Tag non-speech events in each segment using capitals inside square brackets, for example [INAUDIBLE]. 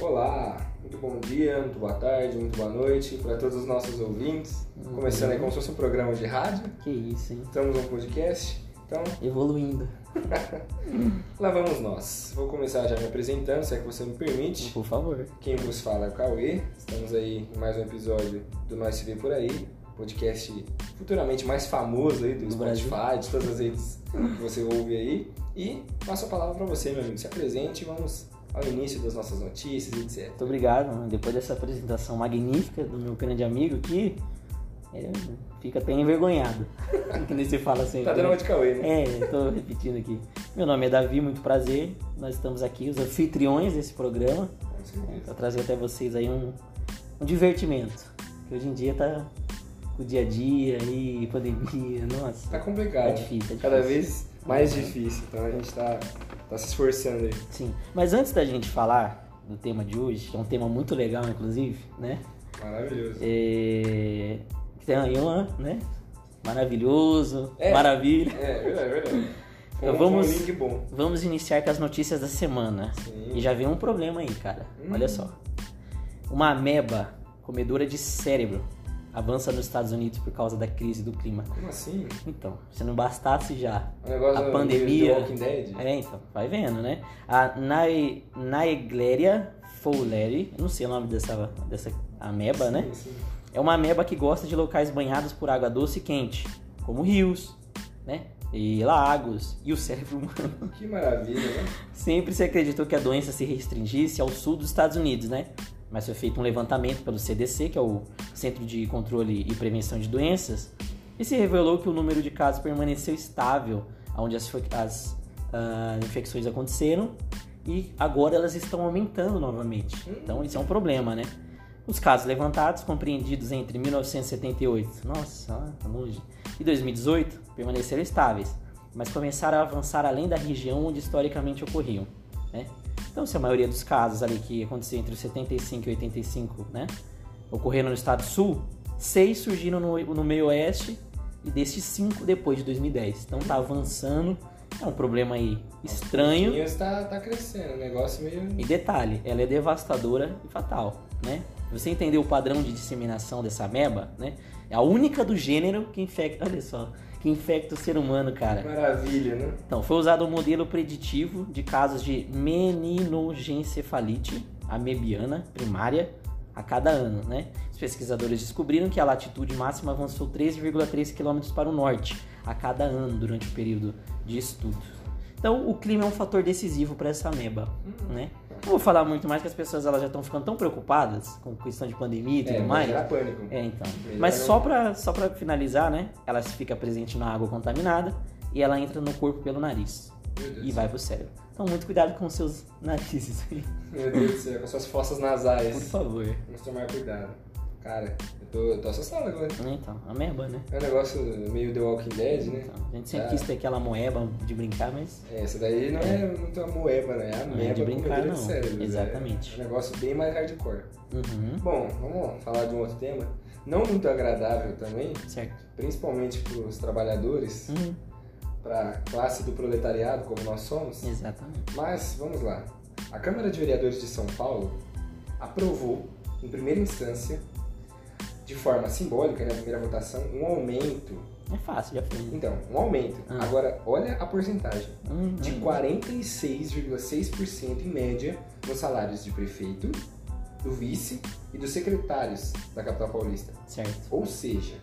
Olá, muito bom dia, muito boa tarde, muito boa noite para todos os nossos ouvintes. Começando aí como se fosse um programa de rádio, Que isso, hein? estamos num podcast, então Evoluindo, [LAUGHS] lá vamos nós. Vou começar já me apresentando, se é que você me permite. por favor. Quem vos fala é o Cauê, estamos aí em mais um episódio do Nós Se Vê Por Aí, podcast futuramente mais famoso aí do Do Spotify, de todas as redes que você ouve aí. E passo a palavra para você, meu amigo, se apresente e vamos ao início das nossas notícias, etc. Muito obrigado, mano. Depois dessa apresentação magnífica do meu grande amigo aqui, é, fica até envergonhado. [LAUGHS] que nem você fala sempre. Tá dando né? uma de Cauê, né? É, tô repetindo aqui. Meu nome é Davi, muito prazer. Nós estamos aqui, os anfitriões desse programa, certeza. para trazer até vocês aí um, um divertimento. Que hoje em dia tá com o dia a dia e pandemia, nossa. Tá complicado. É difícil, é Cada difícil. vez mais difícil. Então a gente tá, tá se esforçando aí. Sim. Mas antes da gente falar do tema de hoje, que é um tema muito legal, inclusive, né? Maravilhoso. É... Tem aí uma, né? Maravilhoso, É. maravilha. É, verdade, verdade. [LAUGHS] Foi Então um, vamos- um link bom. Vamos iniciar com as notícias da semana. Sim. E já vem um problema aí, cara. Hum. Olha só. Uma ameba comedora de cérebro avança nos Estados Unidos por causa da crise do clima. Como assim? Então, se não bastasse já a pandemia. do Walking Dead? É, então, vai vendo, né? A Nae- Naegleria fowleri, não sei o nome dessa, dessa ameba, né? Sim, sim. É uma ameba que gosta de locais banhados por água doce e quente, como rios, né? E lagos e o cérebro humano. Que maravilha, né? Sempre se acreditou que a doença se restringisse ao sul dos Estados Unidos, né? Mas foi feito um levantamento pelo CDC, que é o Centro de Controle e Prevenção de Doenças, e se revelou que o número de casos permaneceu estável onde as, as, ah, infecções aconteceram e agora elas estão aumentando novamente. Então isso é um problema, né? Os casos levantados, compreendidos entre 1978, nossa, tá longe, e 2018, permaneceram estáveis, mas começaram a avançar além da região onde historicamente ocorriam, né? Então, se a maioria dos casos ali que aconteceu entre os 75 e 85, né, ocorreram no estado sul, seis surgiram no, no meio oeste e destes cinco depois de 2010. Então tá avançando, é um problema aí estranho. O tá, tá crescendo, o negócio meio. E detalhe, ela é devastadora e fatal, né? Você entendeu o padrão de disseminação dessa ameba, né? É a única do gênero que infecta, [LAUGHS] olha só, que infecta o ser humano, cara. Maravilha, né? Então, foi usado um modelo preditivo de casos de meninogencefalite amebiana primária a cada ano, né? Os pesquisadores descobriram que a latitude máxima avançou 13,3 km para o norte a cada ano durante o período de estudo. Então, o clima é um fator decisivo para essa ameba, né? Não vou falar muito mais que as pessoas elas já estão ficando tão preocupadas com questão de pandemia e tudo É, mais. pânico. É, então. Mas só pra, só pra finalizar, né? Ela fica presente na água contaminada e ela entra no corpo pelo nariz e vai pro cérebro. Então, muito cuidado com seus narizes aí, Meu Deus do céu, com suas fossas nasais. por favor. Vamos tomar cuidado. Cara, eu tô, eu tô assustado agora. Então, ameba, né? É um negócio meio The Walking Dead, né? Então, a gente sempre Ah. quis ter aquela moeba de brincar, mas É, essa daí não é, muito a moeba, né? É a é meba de brincar, não. de cérebros. Exatamente. É um negócio bem mais hardcore. uhum, Bom, vamos falar de um outro tema. Não muito agradável também, certo. principalmente para os trabalhadores, Uhum, para a classe do proletariado, como nós somos. exatamente. Mas vamos lá. A Câmara de Vereadores de São Paulo aprovou, em primeira instância, de forma simbólica, na primeira votação, um aumento. É fácil, já foi. Então, um aumento. Ah. Agora, olha a porcentagem. Uhum, De 46,6% em média nos salários de prefeito, do vice e dos secretários da capital paulista. Certo. Ou seja,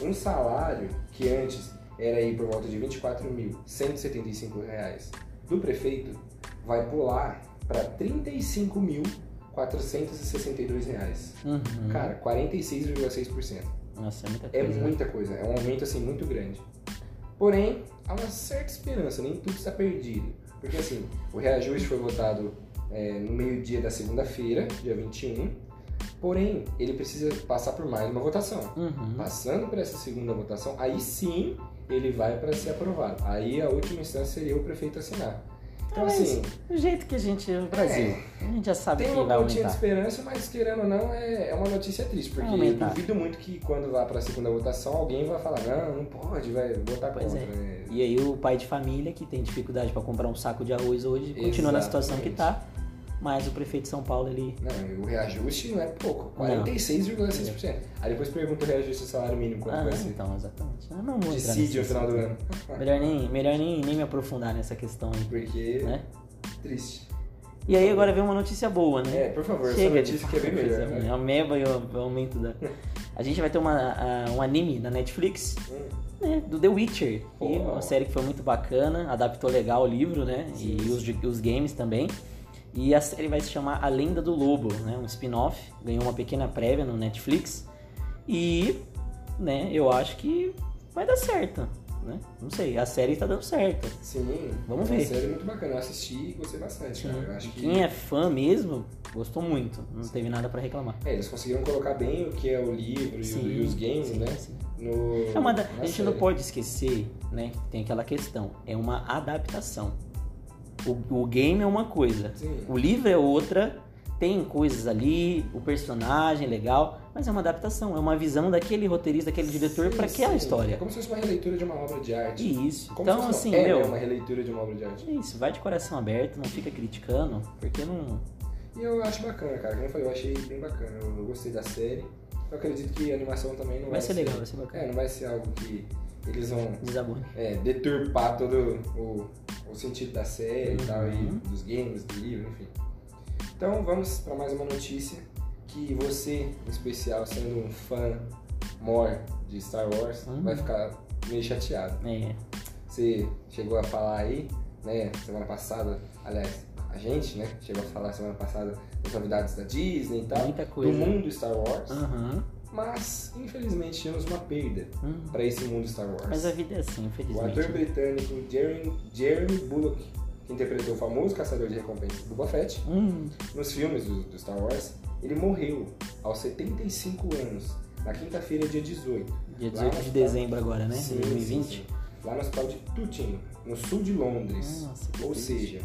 um salário que antes era aí por volta de 24.175 reais do prefeito vai pular para R$ 35.462 reais. Uhum. Cara, 46,6%. Nossa, é muita É coisa. muita coisa, é um aumento assim muito grande. Porém, há uma certa esperança, nem tudo está perdido. Porque assim, o reajuste foi votado é, no meio-dia da segunda-feira, dia 21. Porém, ele precisa passar por mais uma votação. Uhum. Passando por essa segunda votação, aí sim ele vai para ser aprovado. Aí a última instância seria o prefeito assinar. Então, mas assim, Do jeito que a gente é o Brasil, a gente já sabe tem que uma vai pontinha de esperança, mas querendo ou não, é, é uma notícia triste. Porque eu duvido muito que quando vá para a segunda votação, alguém vai falar: não, não pode, vai votar Pois contra. é. né? E aí o pai de família que tem dificuldade para comprar um saco de arroz hoje, continua na situação que tá, mas o prefeito de São Paulo, ele... Não, o reajuste não é pouco, 46,6%. Aí depois pergunta o reajuste do salário mínimo quanto Ah, vai ser. então, exatamente. Eu não vou Decide no final do ano. [LAUGHS] Melhor, nem, melhor nem, nem me aprofundar nessa questão aí, Porque, né? triste. E aí agora vem uma notícia boa, né? É, por favor, essa Chega de notícia que é bem melhor. Né? É o meba e o aumento [LAUGHS] da... A gente vai ter uma, um anime na Netflix Hum, né, do The Witcher, Pô. uma série que foi muito bacana, adaptou legal o livro, né? Sim, e sim. os, os games também. E a série vai se chamar A Lenda do Lobo, né? Um spin-off, ganhou uma pequena prévia no Netflix. E, né, eu acho que vai dar certo, né? Não sei, a série tá dando certo. Sim, Vamos é uma ver. série muito bacana. Eu assisti e gostei bastante, cara. Eu acho que Quem é fã mesmo, gostou muito, não teve nada pra reclamar. é, eles conseguiram colocar bem o que é o livro e, o- e os games, sim, né? sim. No, É da- a gente não série. pode esquecer, né? que Tem aquela questão. É uma adaptação. O, o game é uma coisa, Sim. o livro é outra. Tem coisas ali, o personagem é legal, mas é uma adaptação, é uma visão daquele roteirista, daquele diretor para aquela história. É como se fosse uma releitura de uma obra de arte. Isso. Como então, assim, é, meu, né, uma releitura de uma obra de arte. é isso, vai de coração aberto, não fica criticando, porque não. E eu acho bacana, cara. Como eu falei, eu achei bem bacana. Eu, eu gostei da série. Eu acredito que a animação também não vai, Vai ser legal, vai ser bacana. É, não vai ser algo que eles vão é, deturpar todo o, o sentido da série e tal, e Uhum. dos games, do livro, enfim. Então vamos para mais uma notícia que você, em especial, sendo um fã more de Star Wars, Uhum. vai ficar meio chateado. É, Você chegou a falar aí, né, semana passada, aliás, a gente, né, chegou a falar semana passada das novidades da Disney e tal, Muita coisa. do mundo Star Wars, aham. Mas infelizmente tivemos uma perda Hum. para esse mundo Star Wars. Mas a vida é assim, O infelizmente. ator britânico Jeremy, Jeremy Bullock, que interpretou o famoso caçador de recompensas Boba Fett, Hum, nos filmes do, do Star Wars, ele morreu aos 75 anos, na quinta-feira, dia 18. dia Lá 18 no de dezembro agora, né? Sim, 2020. sim, sim. Lá no hospital de Tooting, no sul de Londres. Nossa, que Ou triste. seja,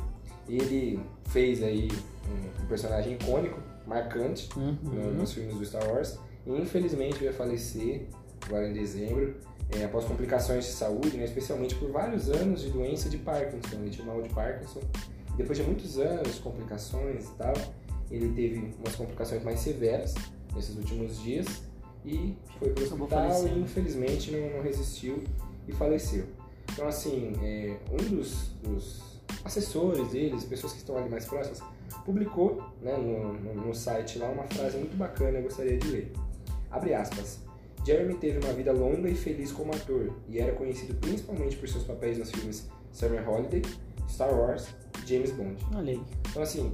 ele fez aí um, um personagem icônico, marcante, Uhum. no- nos filmes do Star Wars. Infelizmente veio a falecer agora em dezembro, é, após complicações de saúde, né, especialmente por vários anos de doença de Parkinson. Ele tinha mal de Parkinson. Depois de muitos anos, complicações e tal, ele teve umas complicações mais severas nesses últimos dias e foi para o hospital e infelizmente não, não resistiu e faleceu. Então, assim, é, um dos, dos assessores deles, pessoas que estão ali mais próximas, publicou né, no, no, no site lá uma frase muito bacana, eu gostaria de ler. Abre aspas. Jeremy teve uma vida longa e feliz como ator e era conhecido principalmente por seus papéis nos filmes Summer Holiday, Star Wars e James Bond. Olha aí. Então, assim,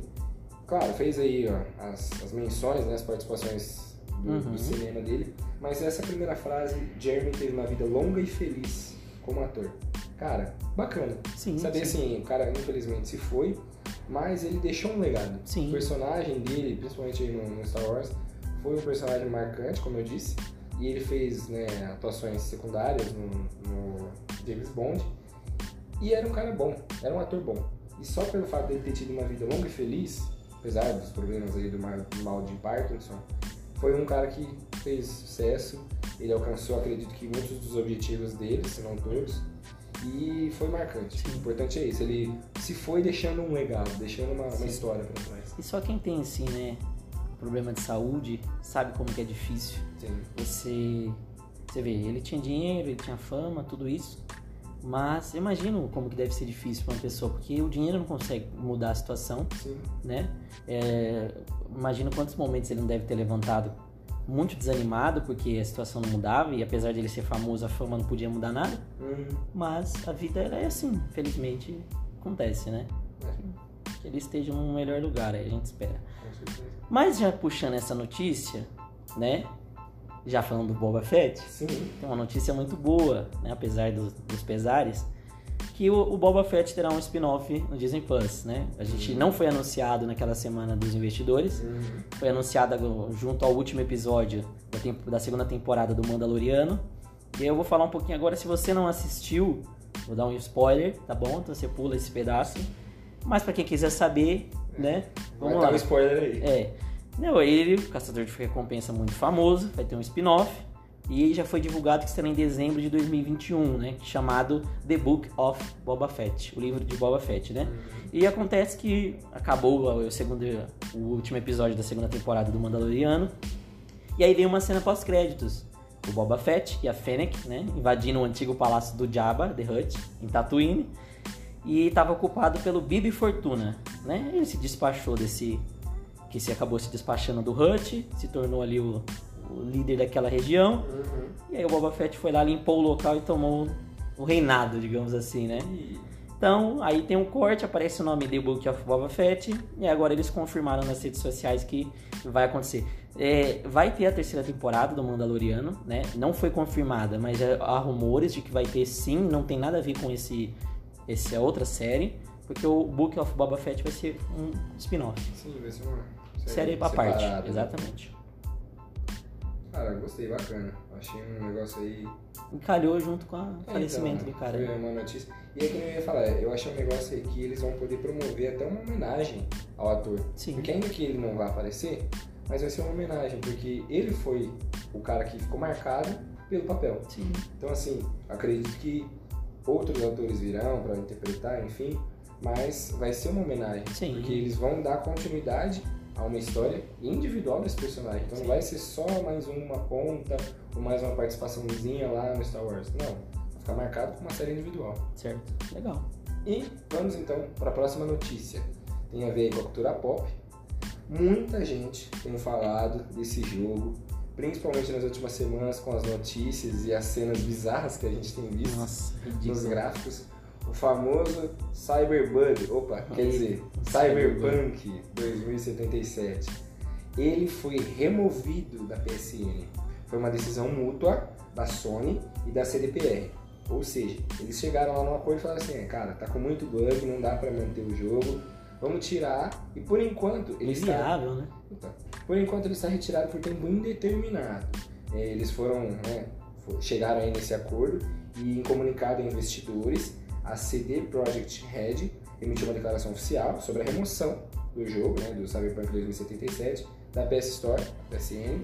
claro, fez aí ó, as, as menções, né, as participações do, Uhum. do cinema dele, mas essa primeira frase, Jeremy teve uma vida longa e feliz como ator. Cara, bacana. Sim, Saber sim. assim, o cara infelizmente se foi, mas ele deixou um legado. Sim. O personagem dele, principalmente no, no Star Wars, foi um personagem marcante, como eu disse, e ele fez né, atuações secundárias no, no James Bond, e era um cara bom, era um ator bom. E só pelo fato dele ter tido uma vida longa e feliz, apesar dos problemas aí do mal, do mal de Parkinson, foi um cara que fez sucesso, ele alcançou, acredito que muitos dos objetivos dele, se não todos, e foi marcante. O importante é isso, ele se foi deixando um legado, deixando uma, uma Sim. história pra trás. E só quem tem, assim, né, problema de saúde, sabe como que é difícil. Sim. Você, você vê, ele tinha dinheiro, ele tinha fama, tudo isso. Mas imagino como que deve ser difícil para uma pessoa, porque o dinheiro não consegue mudar a situação, Sim. né? É, imagino quantos momentos ele não deve ter levantado muito desanimado, porque a situação não mudava, e apesar de ele ser famoso, a fama não podia mudar nada. Hum, Mas a vida é assim, felizmente acontece, né? é, Que ele esteja num melhor lugar, aí a gente espera. com certeza. Mas já puxando essa notícia, né? Já falando do Boba Fett, Sim. tem uma notícia muito boa, né? Apesar dos, dos pesares, que o, o Boba Fett terá um spin-off no Disney Plus, né? A gente Uhum. não foi anunciado naquela semana dos investidores, Uhum. foi anunciado junto ao último episódio da, tempo- da segunda temporada do Mandaloriano. E eu vou falar um pouquinho agora, se você não assistiu, vou dar um spoiler, tá bom? Então você pula esse pedaço. Mas pra quem quiser saber, né? Vai Vamos estar lá. um spoiler aí. É. Não, ele, caçador de recompensa muito famoso, vai ter um spin-off. E já foi divulgado que será em dezembro de 2021, né? Chamado The Book of Boba Fett, o livro de Boba Fett, né? E acontece que acabou o segundo, o último episódio da segunda temporada do Mandaloriano. E aí veio uma cena pós-créditos. O Boba Fett e a Fennec, né? Invadindo o antigo palácio do Jabba, The Hutt, em Tatooine. E estava ocupado pelo Bibi Fortuna, né? Ele se despachou desse... Que se acabou se despachando do Hutt, se tornou ali o, o líder daquela região. Uhum. E aí o Boba Fett foi lá, limpou o local e tomou o reinado, digamos assim, né? Então, aí tem um corte, aparece o nome The Book of Boba Fett, e agora eles confirmaram nas redes sociais que vai acontecer. É, vai ter a terceira temporada do Mandaloriano, né? Não foi confirmada, mas é- há rumores de que vai ter sim, não tem nada a ver com esse, essa outra série, porque o Book of Boba Fett vai ser um spin-off. Sim, vai ser uma Série à parte, né? exatamente. Cara, gostei, bacana. Achei um negócio aí. Encalhou junto com o É, falecimento então, do cara. Foi uma notícia. E é que eu ia falar, eu achei um negócio aí que eles vão poder promover até uma homenagem ao ator. Sim. Porque ainda que ele não vá aparecer, mas vai ser uma homenagem, porque ele foi o cara que ficou marcado pelo papel. Sim. Então, assim, acredito que outros autores virão para interpretar, enfim, mas vai ser uma homenagem. Sim. Porque eles vão dar continuidade a uma história individual desse personagem. Então Sim. não vai ser só mais uma ponta ou mais uma participaçãozinha lá no Star Wars. Não. Vai ficar marcado como uma série individual. Certo. Legal. E vamos então para a próxima notícia. Tem a ver com a cultura pop. Muita gente tem falado desse jogo, principalmente nas últimas semanas com as notícias e as cenas bizarras que a gente tem visto Nossa, nos gráficos. O famoso Cyberbug, opa, quer dizer. Cyberpunk 2077. Ele foi removido da PSN. Foi uma decisão mútua da Sony e da CDPR. Ou seja, eles chegaram lá num acordo e falaram assim, "É, cara, tá com muito bug, não dá pra manter o jogo, vamos tirar. E por enquanto ele está né? então, por enquanto ele está retirado por tempo indeterminado. É, Eles foram, né, chegaram aí nesse acordo e em comunicado a investidores, a CD Projekt Red emitiu uma declaração oficial sobre a remoção do jogo, né, do Cyberpunk 2077, da PS Store, PSN,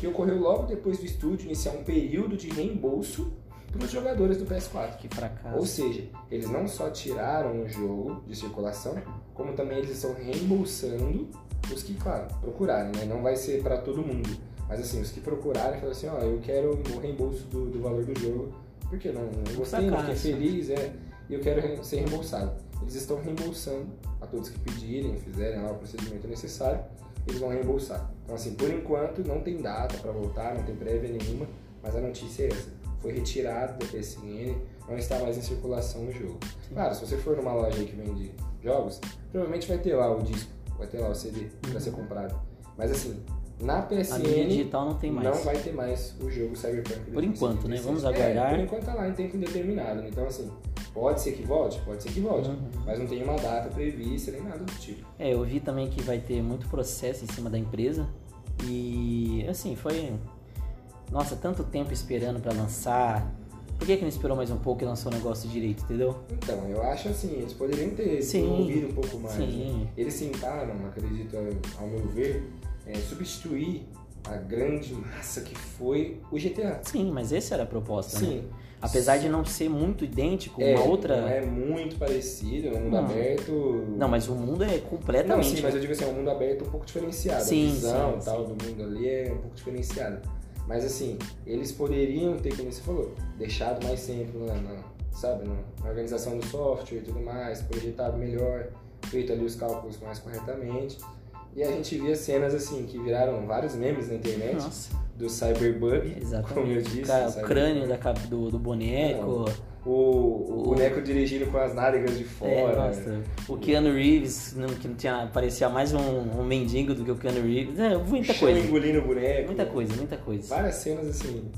que ocorreu logo depois do estúdio iniciar um período de reembolso para os jogadores do PS4. Que fracasso. Ou seja, eles não só tiraram o jogo de circulação, como também eles estão reembolsando os que, claro, procurarem, né? Não vai ser para todo mundo. Mas assim, os que procurarem, falam assim, ó, eu quero o reembolso do, do valor do jogo, porque não, não gostei, não fiquei Fracasso. feliz, é, e eu quero ser reembolsado. Eles estão reembolsando a todos que pedirem, fizerem lá o procedimento necessário, eles vão reembolsar. Então assim, por enquanto não tem data para voltar, não tem prévia nenhuma, mas a notícia é essa. Foi retirado da PSN, não está mais em circulação no jogo. Claro, se você for numa loja aí que vende jogos, provavelmente vai ter lá o disco, vai ter lá o CD para ser comprado. Mas assim, na A mídia PSN digital não tem mais. não vai ter mais o jogo Cyberpunk. Por enquanto, né? 2077. Vamos É, aguardar. por enquanto tá lá em tempo indeterminado. né? Então assim, pode ser que volte, pode ser que volte, Uhum. mas não tem uma data prevista nem nada do tipo. É, eu vi também que vai ter muito processo em cima da empresa. E assim, foi. Nossa, tanto tempo esperando pra lançar. Por que, que não esperou mais um pouco e lançou o negócio direito, entendeu? Então, eu acho assim, eles poderiam ter Sim. desenvolvido um pouco mais. Sim. né? Eles tentaram, acredito, ao meu ver, é, substituir a grande massa que foi o GTA. Sim, mas essa era a proposta, né? Sim. Apesar de não ser muito idêntico, É, uma outra. Não é muito parecido, é um mundo Não. aberto. Não, mas o mundo é Não, completamente. sim, mas eu digo assim, é um mundo aberto um pouco diferenciado. Sim, a visão sim, tal do mundo ali é um pouco diferenciada. Mas assim, eles poderiam ter, como você falou, deixado mais tempo na, na- sabe, na, organização do software e tudo mais, projetado melhor, feito ali os cálculos mais corretamente. E a gente via cenas assim, que viraram vários memes na internet Nossa, do Cyberbug, exatamente. como eu disse. Cara, o crânio da, do, do boneco. O, o boneco dirigindo com as nádegas de É, fora. nossa, o Keanu Reeves, não, que não tinha, parecia mais um, um mendigo do que o Keanu Reeves. É, muita chão coisa. engolindo o boneco. Muita coisa, muita coisa. Várias cenas assim,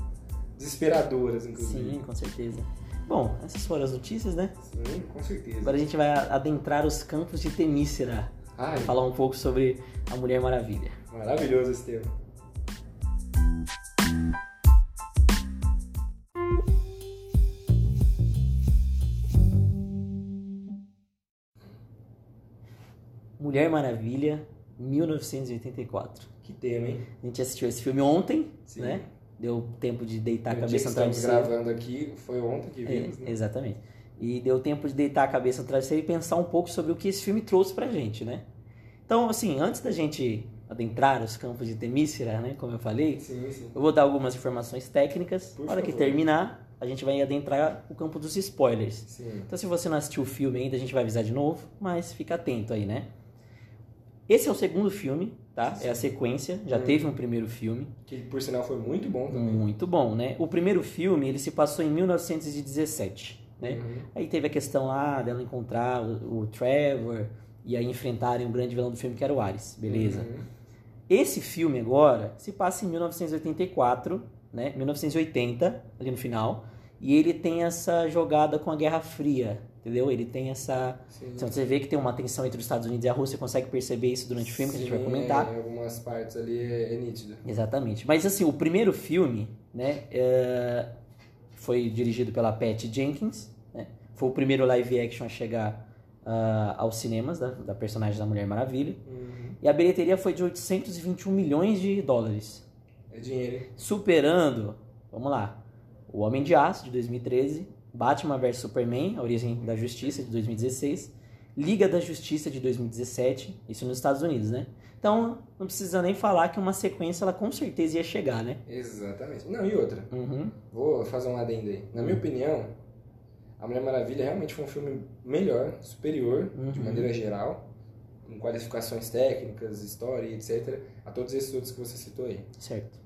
desesperadoras, inclusive. Sim, com certeza. Bom, essas foram as notícias, né? Sim, com certeza. Agora a gente vai adentrar os campos de Temícera. Ai, Falar um pouco sobre a Mulher Maravilha. maravilhoso esse tema. Mulher Maravilha, 1984. Que tema, hein? A gente assistiu esse filme ontem, Sim. né? deu tempo de deitar a que cabeça no estamos travesseiro. gravando aqui, foi ontem que vimos, É, né? exatamente. E deu tempo de deitar a cabeça no travesseiro e pensar um pouco sobre o que esse filme trouxe pra gente, né? Então, assim, antes da gente adentrar os campos de Temícera, né, como eu falei, Sim, sim. eu vou dar algumas informações técnicas. Por Na hora que favor. terminar, a gente vai adentrar o campo dos spoilers. Sim. Então, se você não assistiu o filme ainda, a gente vai avisar de novo, mas fica atento aí, né? Esse é o segundo filme, tá? É a sequência. Já Hum. teve um primeiro filme. Que por sinal foi muito bom também. Muito bom, né? O primeiro filme, ele se passou em 1917, né? Uhum. Aí teve a questão lá dela encontrar o, o Trevor e aí enfrentarem o grande vilão do filme, que era o Ares, beleza? Uhum. Esse filme agora se passa em 1984, né? 1980, ali no final. E ele tem essa jogada com a Guerra Fria, entendeu? Ele tem essa... Sim. Então você vê que tem uma tensão entre os Estados Unidos e a Rússia, consegue perceber isso durante o filme, que a gente vai Sim, comentar. Em algumas partes ali é, é nítido. Exatamente. Mas assim, o primeiro filme, né, é, foi dirigido pela Patty Jenkins, né? Foi o primeiro live action a chegar ah, aos cinemas da, da personagem da Mulher Maravilha. Uhum. E a bilheteria foi de 821 milhões de dólares, É dinheiro. superando, vamos lá, O Homem de Aço de 2013, Batman vs Superman, A Origem da Justiça de 2016, Liga da Justiça de 2017, isso nos Estados Unidos, né? Então, não precisa nem falar que uma sequência ela com certeza ia chegar, né? Exatamente. Não, e outra. Uhum. Vou fazer um adendo aí. Na minha opinião, A Mulher Maravilha realmente foi um filme melhor, superior, de Uhum. maneira geral, com qualificações técnicas, história etc., a todos esses outros que você citou aí. Certo.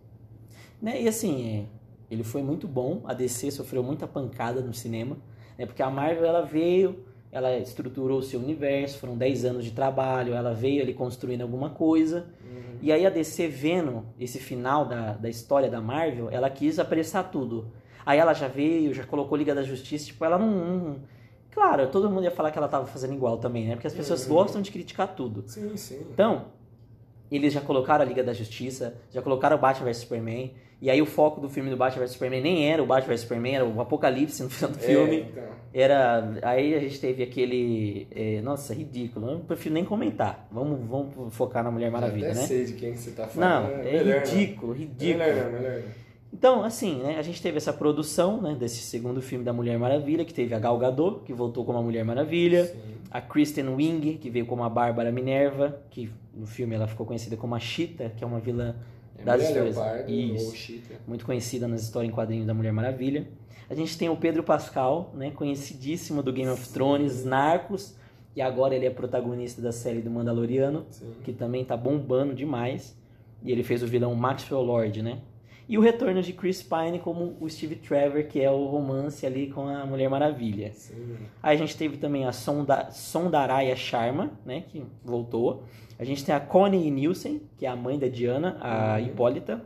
Né? E assim, é, ele foi muito bom. A DC sofreu muita pancada no cinema, né? Porque a Marvel ela veio, ela estruturou o seu universo, foram 10 anos de trabalho, ela veio ali construindo alguma coisa. E aí a DC vendo esse final da, da história da Marvel, ela quis apressar tudo. Aí ela já veio, já colocou Liga da Justiça, tipo, ela não. não- Claro, todo mundo ia falar que ela tava fazendo igual também, né? Porque as pessoas Uhum. gostam de criticar tudo. Sim, sim. Então, eles já colocaram a Liga da Justiça, já colocaram o Batman vs Superman, e aí o foco do filme do Batman vs Superman nem era o Batman vs Superman, era o Apocalipse no final do É, filme. então. Era. Aí a gente teve aquele. é, nossa, ridículo. Eu prefiro nem comentar. Vamos, vamos focar na Mulher Maravilha, Até né? sei de quem que você tá Não, falando. é Melhor não. ridículo, ridículo. Melhor não, melhor não. Então, assim, né, a gente teve essa produção, né, desse segundo filme da Mulher Maravilha, que teve a Gal Gadot, que voltou como a Mulher Maravilha, Sim. a Kristen Wiig, que veio como a Bárbara Minerva, que no filme ela ficou conhecida como a Cheetah, que é uma vilã É das Mulher histórias. Leopardo Isso. muito conhecida nas histórias em quadrinhos da Mulher Maravilha. A gente tem o Pedro Pascal, né, conhecidíssimo do Game of Thrones, Narcos, e agora ele é protagonista da série do Mandaloriano, Sim. que também tá bombando demais. E ele fez o vilão Maxwell Lord, né? E o retorno de Chris Pine como o Steve Trevor, que é o romance ali com a Mulher Maravilha. Sim. Aí a gente teve também a Sonda, Sondaraya Sharma, né, que voltou. A gente tem a Connie Nielsen, que é a mãe da Diana, a Uhum. Hipólita.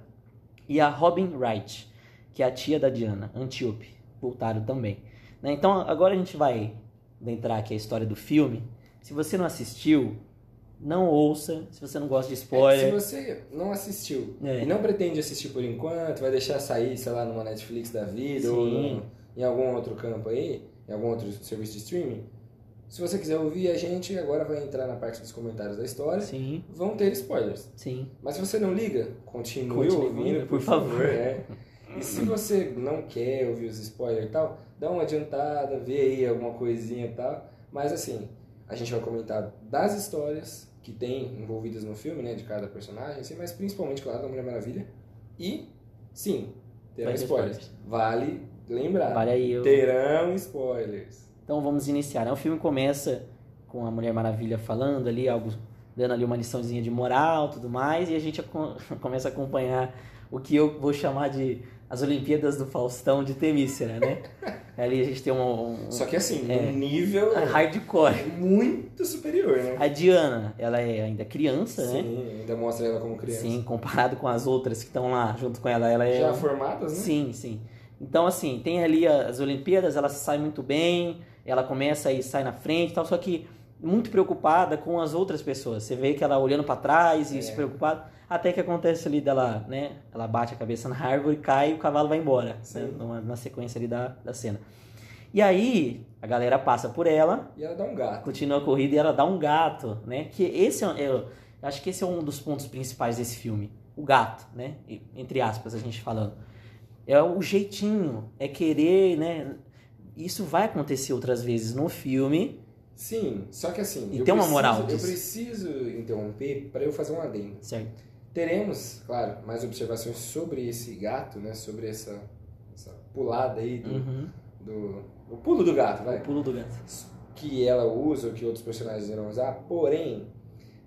E a Robin Wright, que é a tia da Diana, Antíope. Voltaram também. Né, Então agora a gente vai entrar aqui a história do filme. Se você não assistiu, não ouça. Se você não gosta de É, se spoiler... você não assistiu É. e não pretende assistir por enquanto, vai deixar sair, sei lá, numa Netflix da vida ou Sim. no- em algum outro campo aí, em algum outro serviço de streaming, se você quiser ouvir a gente, agora vai entrar na parte dos comentários da história, Sim, vão ter spoilers. sim. Mas se você não liga, continue, Continue ouvindo, por, por favor. favor. né? E se você não quer ouvir os spoilers e tal, dá uma adiantada, vê aí alguma coisinha e tal. Mas assim, a gente vai comentar das histórias que tem envolvidas no filme, né? De cada personagem, assim, mas principalmente, claro, da Mulher Maravilha. E, sim, terão spoilers. spoilers. Vale lembrar. Vale aí eu- Terão spoilers. Então vamos iniciar. né? O filme começa com a Mulher Maravilha falando ali, algo dando ali uma liçãozinha de moral, tudo mais, e a gente [LAUGHS] começa a acompanhar o que eu vou chamar de as Olimpíadas do Faustão de Temícera, né? [LAUGHS] ali a gente tem um, um Só que assim, É. num nível hardcore. muito superior, né? A Diana, ela é ainda criança, né? Sim, ainda mostra ela como criança. Sim, comparado com as outras que estão lá junto com ela, ela é Já formadas, né? Sim, sim. Então, assim, tem ali as Olimpíadas, ela sai muito bem, ela começa e sai na frente e tal, só que muito preocupada com as outras pessoas. Você vê que ela olhando pra trás e É. se preocupada, até que acontece ali dela, né? Ela bate a cabeça na árvore, cai e o cavalo vai embora, né, numa, na sequência ali da, da cena. E aí, a galera passa por ela, E ela dá um gato. continua a corrida e ela dá um gato, né? Que esse é, eu acho que esse é um dos pontos principais desse filme, o gato, né? Entre aspas, a gente falando. É o jeitinho, é querer, né? Isso vai acontecer outras vezes no filme. Sim, só que assim. E eu tem uma preciso- moral Eu disso. preciso interromper para eu fazer um adendo. Certo. Teremos, claro, mais observações sobre esse gato, né? Sobre essa, essa pulada aí do, Uhum. do. O pulo do gato, vai. O pulo do gato. que ela usa ou que outros personagens irão usar, porém,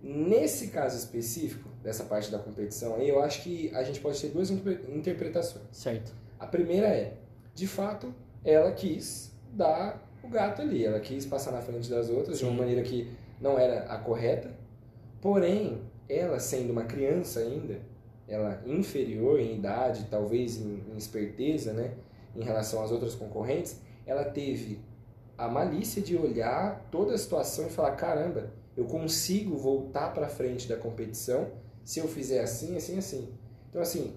nesse caso específico, dessa parte da competição aí, eu acho que a gente pode ter duas interpre- interpretações. Certo. A primeira é, de fato, ela quis dar o gato ali, ela quis passar na frente das outras de uma Sim. maneira que não era a correta, porém, ela sendo uma criança ainda, ela inferior em idade, talvez em, em esperteza, né, em relação às outras concorrentes, ela teve a malícia de olhar toda a situação e falar: caramba, eu consigo voltar para frente da competição se eu fizer assim, assim, assim. Então, assim,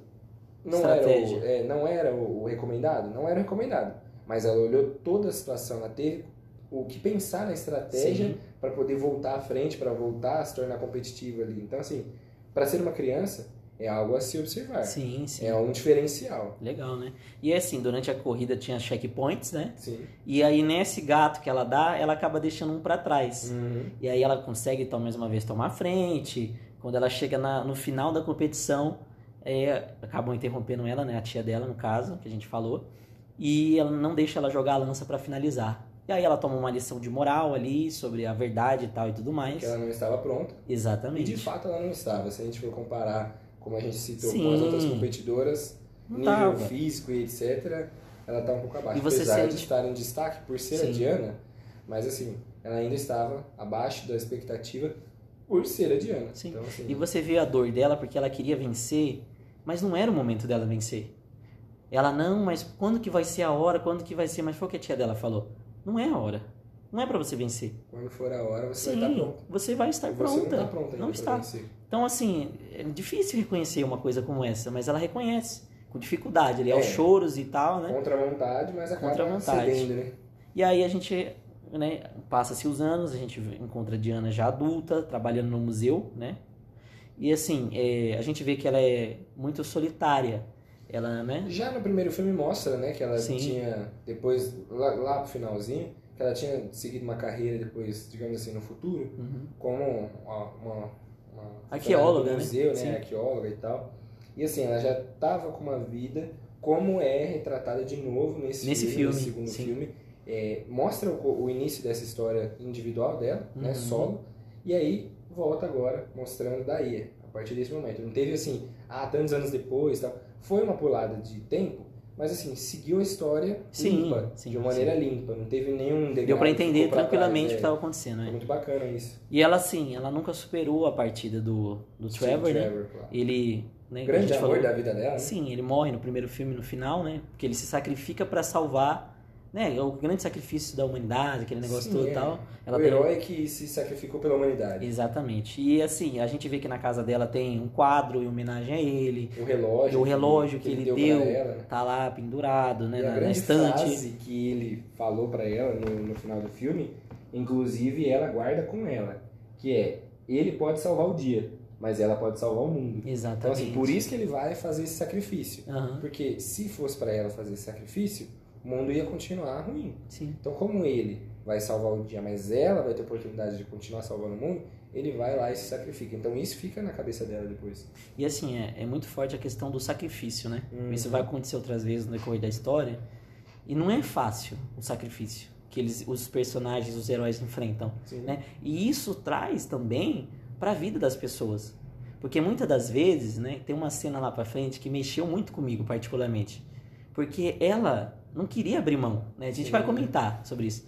não era, o, Estratégia. é, não era o, o recomendado? Não era o recomendado. Mas ela olhou toda a situação, ela teve o que pensar na estratégia para poder voltar à frente, para voltar a se tornar competitiva ali. Então, assim, para ser uma criança, é algo a se observar. Sim, sim. É um diferencial. Legal, né? E assim, durante a corrida tinha checkpoints, né? Sim. E aí nesse gato que ela dá, ela acaba deixando um pra trás. Uhum. E aí ela consegue, então, mais uma vez, tomar frente. Quando ela chega na- no final da competição, é, acabam interrompendo ela, né? A tia dela, no caso, que a gente falou. E ela não deixa ela jogar a lança pra finalizar. E aí ela toma uma lição de moral ali, sobre a verdade e tal e tudo mais. Que ela não estava pronta. E Exatamente. de fato ela não estava. Se a gente for comparar, como a gente citou, com Sim. as outras competidoras, Não nível tava. físico e etc., ela está um pouco abaixo. E você Apesar sente- de estar em destaque por ser a Sim. Diana, mas assim, ela ainda estava abaixo da expectativa por ser a Diana. Sim. Então, assim, E você vê a dor dela porque ela queria vencer, mas não era o momento dela vencer. Ela não, mas quando que vai ser a hora? Quando que vai ser? Mas foi o que a tia dela falou. Não é a hora. Não é pra você vencer. quando for a hora, você Sim, vai estar pronto. você vai estar Você pronta. não está pronta Não está. vencer. Então, assim, é difícil reconhecer uma coisa como essa, mas ela reconhece. Com dificuldade, ali, É. aos choros e tal, né? Contra a vontade, mas acaba Contra a vontade. cedendo, né? E aí a gente, né, passa-se os anos, a gente encontra a Diana já adulta, trabalhando no museu, né? E assim, é, a gente vê que ela é muito solitária. Ela, né? Já no primeiro filme mostra, né, que ela Sim. tinha, depois, lá, lá pro finalzinho, que ela tinha seguido uma carreira depois, digamos assim, no futuro, Uhum. como uma, uma, uma Arqueóloga, do né? museu, né, Sim. arqueóloga e tal. E assim, ela já estava com uma vida como é retratada de novo nesse, Nesse filme, filme, segundo sim. filme. É, mostra o, o início dessa história individual dela, né, Uhum. solo, e aí volta agora mostrando daí, a partir desse momento. Não teve assim, ah, tantos anos depois, tal. Foi uma pulada de tempo, mas assim, seguiu a história Sim, limpa, sim, de uma maneira limpa, não teve nenhum degrau Deu pra que entender pra tranquilamente o que estava acontecendo, é. né? Foi muito bacana isso. E ela, assim, ela nunca superou a partida do, do Sim, Trevor, né? Trevor, claro. Ele, né, Grande amor falou, da vida dela, né? Sim, ele morre no primeiro filme no final, né? Porque ele se sacrifica pra salvar, né? É o grande sacrifício da humanidade, aquele negócio Sim, todo e é. tal. Ela o tem- herói que se sacrificou pela humanidade. Exatamente. E assim, a gente vê que na casa dela tem um quadro em homenagem a ele, O relógio. o relógio que, ele deu, pra ela, né? tá lá pendurado, né? E a Na, na grande estante. frase que ele falou pra ela no, no final do filme, inclusive ela guarda com ela, que é, ele pode salvar o dia, mas ela pode salvar o mundo. Então Exatamente. assim, por isso que ele vai fazer esse sacrifício. Aham, Porque se fosse pra ela fazer esse sacrifício, o mundo ia continuar ruim. sim. Então como ele vai salvar o dia, mas ela vai ter oportunidade de continuar salvando o mundo, ele vai lá e se sacrifica. Então isso fica na cabeça dela depois. E assim, é, é muito forte a questão do sacrifício, né? Uhum. Isso vai acontecer outras vezes no decorrer da história. E não é fácil o sacrifício que eles, os personagens, os heróis enfrentam. Sim. né? E isso traz também para a vida das pessoas. Porque muitas das vezes, né, tem uma cena lá para frente que mexeu muito comigo particularmente. Porque ela não queria abrir mão, né? A gente Sim. vai comentar sobre isso.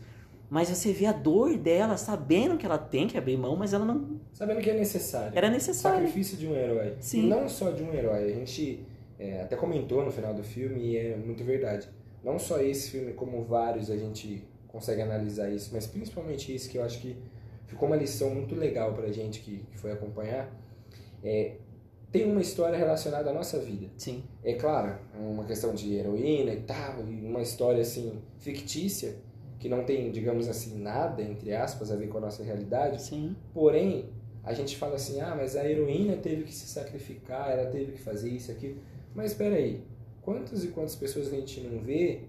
Mas você vê a dor dela, sabendo que ela tem que abrir mão, mas ela não Sabendo que é necessário. era necessário. sacrifício de um herói. Sim. E não só de um herói. A gente é, até comentou no final do filme e é muito verdade. Não só esse filme, como vários a gente consegue analisar isso, mas principalmente esse que eu acho que ficou uma lição muito legal pra gente que, que foi acompanhar. É, tem uma história relacionada à nossa vida. Sim, É claro, uma questão de heroína e tal, e uma história assim fictícia, que não tem, digamos assim, nada, entre aspas, a ver com a nossa realidade. sim, Porém, a gente fala assim, ah, mas a heroína teve que se sacrificar, ela teve que fazer isso, aquilo. Mas espera aí, quantas e quantas pessoas a gente não vê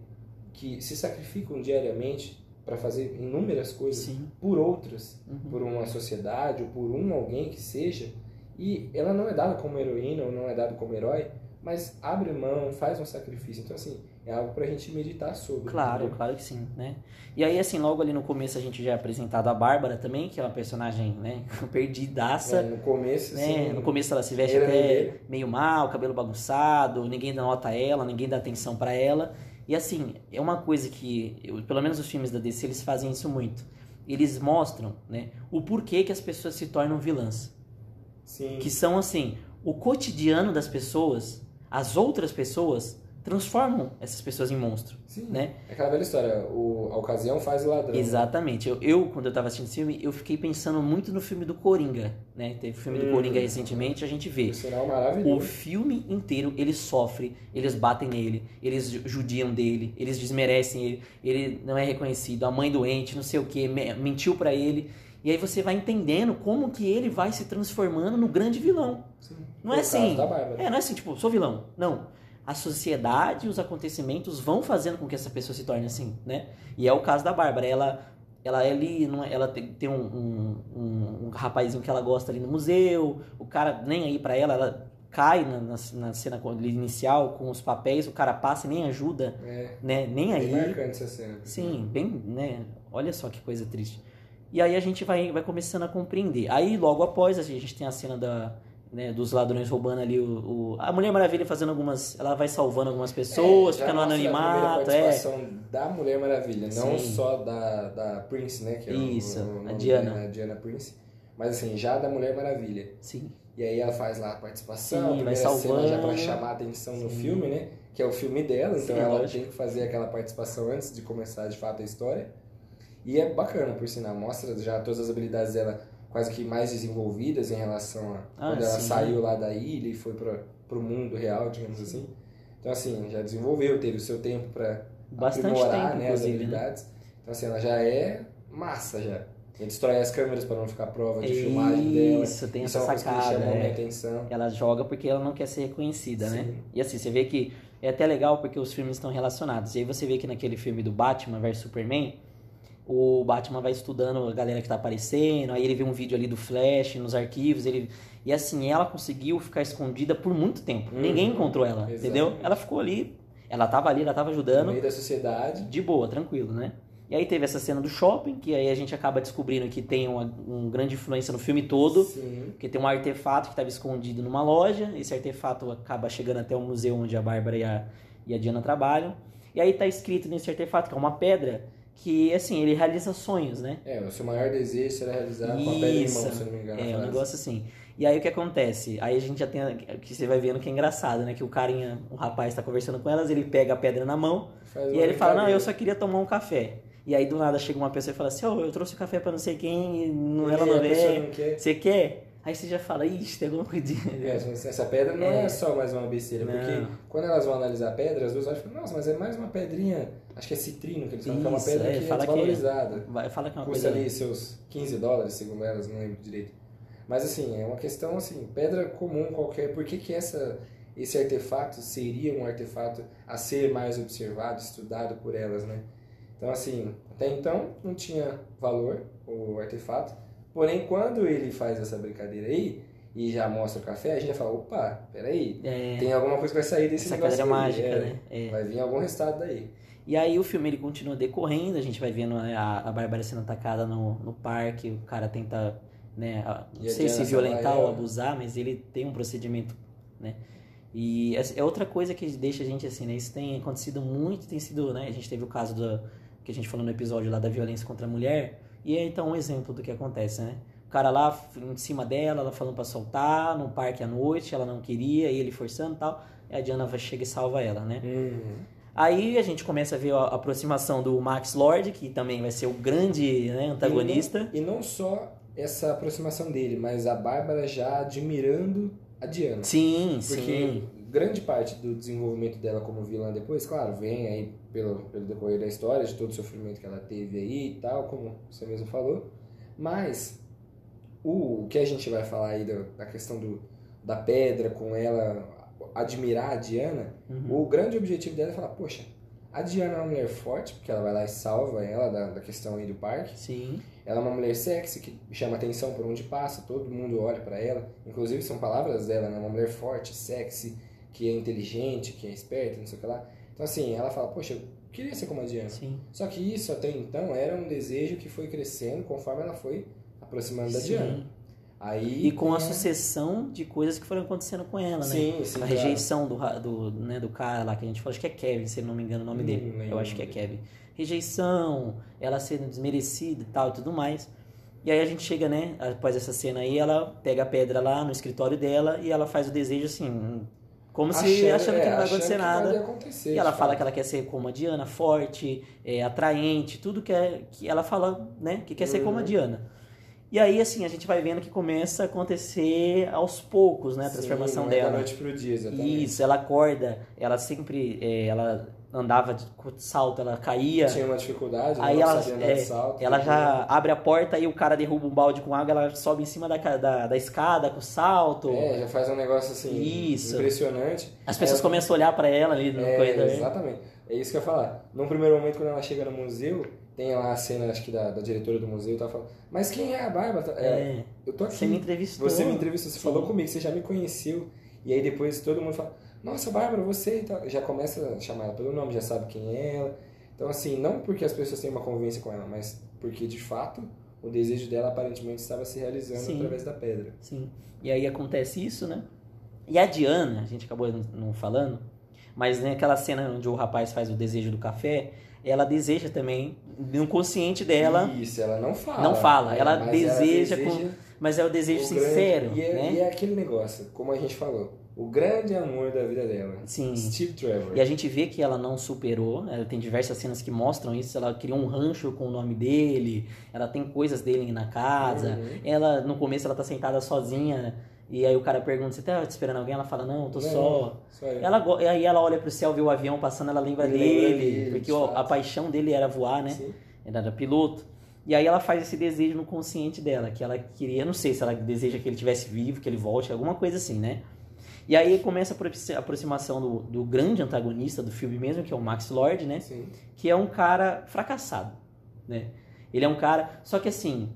que se sacrificam diariamente para fazer inúmeras coisas Sim. por outras, Uhum. por uma sociedade ou por um alguém que seja, e ela não é dada como heroína ou não é dada como herói, mas abre mão, faz um sacrifício. Então, assim, é algo pra gente meditar sobre. Claro, entendeu? claro que sim, né? E aí, assim, logo ali no começo a gente já é apresentado a Bárbara também, que é uma personagem, né, [LAUGHS] perdidaça. É, no começo, né? assim, No começo ela se veste até mineira. meio mal, cabelo bagunçado, ninguém nota ela, ninguém dá atenção pra ela. E assim, é uma coisa que, eu- pelo menos os filmes da DC, eles fazem isso muito. Eles mostram, né, o porquê que as pessoas se tornam vilãs. Sim. Que são assim, o cotidiano das pessoas, as outras pessoas transformam essas pessoas em monstro, Sim. né? É aquela velha história, o, a ocasião faz o ladrão. né? Exatamente. Eu, eu, quando eu tava assistindo esse filme, eu fiquei pensando muito no filme do Coringa, né? Teve o filme do Hum. Coringa recentemente, a gente vê. Sinal O filme inteiro ele sofre, eles batem nele, eles ju- judiam dele, eles desmerecem ele, ele não é reconhecido, a mãe doente, não sei o que, mentiu pra ele. E aí você vai entendendo como que ele vai se transformando no grande vilão. Sim. Não é assim. Da Bárbara. É, não é assim, tipo, sou vilão. Não. A sociedade e os acontecimentos vão fazendo com que essa pessoa se torne assim, né? E é o caso da Bárbara. Ela, ela, é ali, é- ela tem, um, um, um, um rapazinho que ela gosta ali no museu, o cara nem aí pra ela, ela cai na, na, na cena inicial com os papéis, o cara passa e nem ajuda, É, né? Nem bem aí. marcante essa cena. Sim, bem, né? Olha só que coisa triste. E aí a gente vai, vai começando a compreender. Aí logo após a gente tem a cena da, né, dos ladrões roubando ali o, o- a Mulher Maravilha fazendo algumas, ela vai salvando algumas pessoas, É, fica no a anonimato, primeira é. participação da Mulher Maravilha, não Sim. só da, da Prince, né? Que é o- Isso, o, a nome Diana. dela, a Diana Prince. Mas assim, já da Mulher Maravilha. Sim. E aí ela faz lá a participação, Sim, a vai primeira cena já salvando. pra chamar a atenção no Sim. filme, né? Que é o filme dela, então Sim, ela lógico. tem que fazer aquela participação antes de começar de fato a história. E é bacana, por sinal, mostra já todas as habilidades dela quase que mais desenvolvidas em relação a Ah, quando ela sim. saiu lá da ilha e foi para pro mundo real, digamos assim. Então assim, já desenvolveu, teve o seu tempo para aprimorar tempo, né, as né? habilidades. Então assim, ela já é massa já. E destrói as câmeras para não ficar prova de filmagem dela. Isso, tem Isso é essa que sacada. é. atenção. Ela joga porque ela não quer ser reconhecida, né? Sim. E assim, você vê que é até legal porque os filmes estão relacionados. E aí você vê que naquele filme do Batman vs Superman, o Batman vai estudando a galera que tá aparecendo, aí ele vê um vídeo ali do Flash nos arquivos, ele e assim, ela conseguiu ficar escondida por muito tempo. Uhum. Ninguém encontrou ela, Exatamente. entendeu? Ela ficou ali, ela tava ali, ela tava No ajudando meio da sociedade. de boa, tranquilo, né? E aí teve essa cena do shopping, que aí a gente acaba descobrindo que tem uma, uma grande influência no filme todo. Sim. Porque tem um artefato que estava escondido numa loja. Esse artefato acaba chegando até o museu onde a Bárbara e a, e a Diana trabalham. E aí tá escrito nesse artefato, que é uma pedra, que assim, ele realiza sonhos, né? É, o seu maior desejo será realizado com a pedra em mão, se não me engano. É, um frase. negócio assim. E aí o que acontece? Aí a gente já tem. a- Que você vai vendo que é engraçado, né? Que o carinha, o rapaz tá conversando com elas, ele pega a pedra na mão Faz e aí ele fala: Não, eu só queria tomar um café. E aí do nada chega uma pessoa e fala assim: Ô, eu trouxe o café pra não sei quem, e não, E ela aí não quer. Você quer? Aí você já fala: Ixi, tem alguma coisinha. [LAUGHS] É, [LAUGHS] essa pedra não é. É. só mais uma besteira, Não. porque quando elas vão analisar a pedra, as duas olham e falam, nossa, mas é mais uma pedrinha, acho que é citrino, que eles falam que é uma Isso, pedra é, que é fala que- desvalorizada. Vai, fala que é uma Custa coisa. ali seus 15 dólares, segundo elas, não lembro direito. Mas assim, é uma questão assim, pedra comum qualquer, por que, que essa, esse artefato seria um artefato a ser mais observado, estudado por elas, né? Então assim, até então não tinha valor o artefato, porém quando ele faz essa brincadeira aí, e já mostra o café, a gente já fala, opa, peraí, É, tem alguma coisa que vai sair desse essa negócio pedra aí, mágica, é. né? É. Vai vir algum resultado daí. E aí o filme ele continua decorrendo, a gente vai vendo a, a Bárbara sendo atacada no, no parque, o cara tenta, né, não sei se violentar ou abusar, mas ele tem um procedimento, né? E essa é outra coisa que deixa a gente assim, né? Isso tem acontecido muito, tem sido, né? A gente teve o caso do, que a gente falou no episódio lá da violência contra a mulher, e é então um exemplo do que acontece, né? O cara lá em cima dela, ela falando pra soltar, no parque à noite, ela não queria, e ele forçando e tal, e a Diana chega e salva ela, né? Aí a gente começa a ver a aproximação do Max Lord, que também vai ser o grande né, antagonista. E não, e não só essa aproximação dele, mas a Bárbara já admirando a Diana. Sim, Porque sim. grande parte do desenvolvimento dela como vilã depois, claro, vem aí pelo, pelo decorrer da história, de todo o sofrimento que ela teve aí e tal, como você mesmo falou. Mas o, o que a gente vai falar aí da, da questão do, da pedra com ela admirar a Diana, Uhum. o grande objetivo dela é falar, poxa, a Diana é uma mulher forte, porque ela vai lá e salva ela da, da questão aí do parque. Sim, Ela é uma mulher sexy que chama atenção por onde passa, todo mundo olha pra ela. Inclusive são palavras dela, né? Uma mulher forte, sexy, que é inteligente, que é esperta, não sei o que lá. Então assim, ela fala, poxa, eu queria ser como a Diana. sim. Só que isso até então era um desejo que foi crescendo conforme ela foi aproximando da Sim. Diana. Aí E com a é- sucessão de coisas que foram acontecendo com ela, né? Sim, sim. a claro. rejeição do, ra- do, né, do cara lá que a gente falou, acho que é Kevin, se não me engano o nome Não dele. Eu acho que é Kevin. Rejeição, ela sendo desmerecida e tal e tudo mais. E aí a gente chega, né, após essa cena aí, ela pega a pedra lá no escritório dela e ela faz o desejo assim, como se achando é, que não vai achando acontecer nada. acontecer, E ela fala que ela quer ser como a Diana, forte, é, atraente, tudo que, é, que ela fala, né, que quer ser como a Uhum. Diana. E aí, assim, a gente vai vendo que começa a acontecer aos poucos, né, a Sim, transformação não é dela. Da noite pro dia, exatamente. Isso, ela acorda, ela sempre, é, ela andava de salto, ela caía, Tinha uma dificuldade, Aí não ela- é, salto. ela já abre a porta e o cara derruba um balde com água, ela sobe em cima da, da, da escada com salto. É, já faz um negócio assim Isso. impressionante. As pessoas É, começam a olhar pra ela ali no É, corredor. exatamente. É isso que eu ia falar. Num primeiro momento, quando ela chega no museu, tem lá a cena, acho que da, da diretora do museu, tá falando, mas quem é a Bárbara? É, É, eu tô aqui. você me entrevistou. Você me entrevistou, você Sim. falou comigo, você já me conheceu. E aí depois todo mundo fala, nossa, Bárbara, você e tal. Já começa a chamar ela pelo nome, já sabe quem é ela. Então, assim, não porque as pessoas têm uma convivência com ela, mas porque de fato o desejo dela aparentemente estava se realizando Sim. através da pedra. Sim. E aí acontece isso, né? E a Diana, a gente acabou não falando, mas naquela cena onde o rapaz faz o desejo do café, ela deseja também, no consciente dela, Isso, ela não fala. Não fala, né? ela Mas deseja com- mas é o desejo o grande- sincero, e, é, né? e é aquele negócio, como a gente falou, o grande amor da vida dela. Sim. Steve Trevor. E a gente vê que ela não superou, né? ela tem diversas cenas que mostram isso, ela criou um rancho com o nome dele, ela tem coisas dele na casa, Uhum. ela, no começo ela tá sentada sozinha, e aí o cara pergunta, você tá esperando alguém? Ela fala, não, tô Não, só... Ela, e aí ela olha pro céu, vê o avião passando, ela lembra Lembra dele, dele, porque fato. a paixão dele era voar, né? Sim. Ele era piloto. E aí ela faz esse desejo no consciente dela, que ela queria, não sei se ela deseja que ele tivesse vivo, que ele volte, alguma coisa assim, né? E aí começa a aproximação do, do grande antagonista do filme mesmo, que é o Max Lord, né? Sim. Que é um cara fracassado, né? Ele é um cara... Só que assim,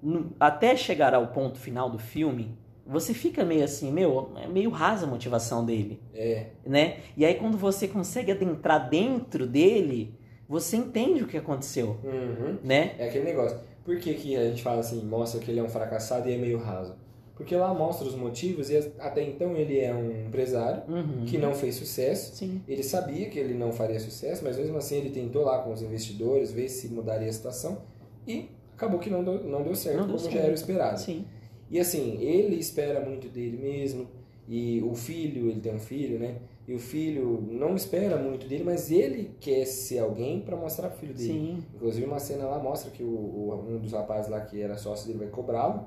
no- até chegar ao ponto final do filme, você fica meio assim, meu, é meio rasa a motivação dele É. né? E aí quando você consegue adentrar dentro dele, você entende o que aconteceu, Uhum. né? É aquele negócio. Por que, que a gente fala assim, mostra que ele é um fracassado e é meio raso? Porque lá mostra os motivos e até então ele é um empresário Uhum. que não fez sucesso. Sim. Ele sabia que ele não faria sucesso, mas mesmo assim ele tentou lá com os investidores ver se mudaria a situação e acabou que não deu, não deu certo, Não deu como certo. já era o esperado. Sim. E assim, ele espera muito dele mesmo, e o filho, ele tem um filho, né? E o filho não espera muito dele, mas ele quer ser alguém para mostrar pro filho dele. Sim. Inclusive uma cena lá mostra que o, o- um dos rapazes lá que era sócio dele vai cobrá-lo,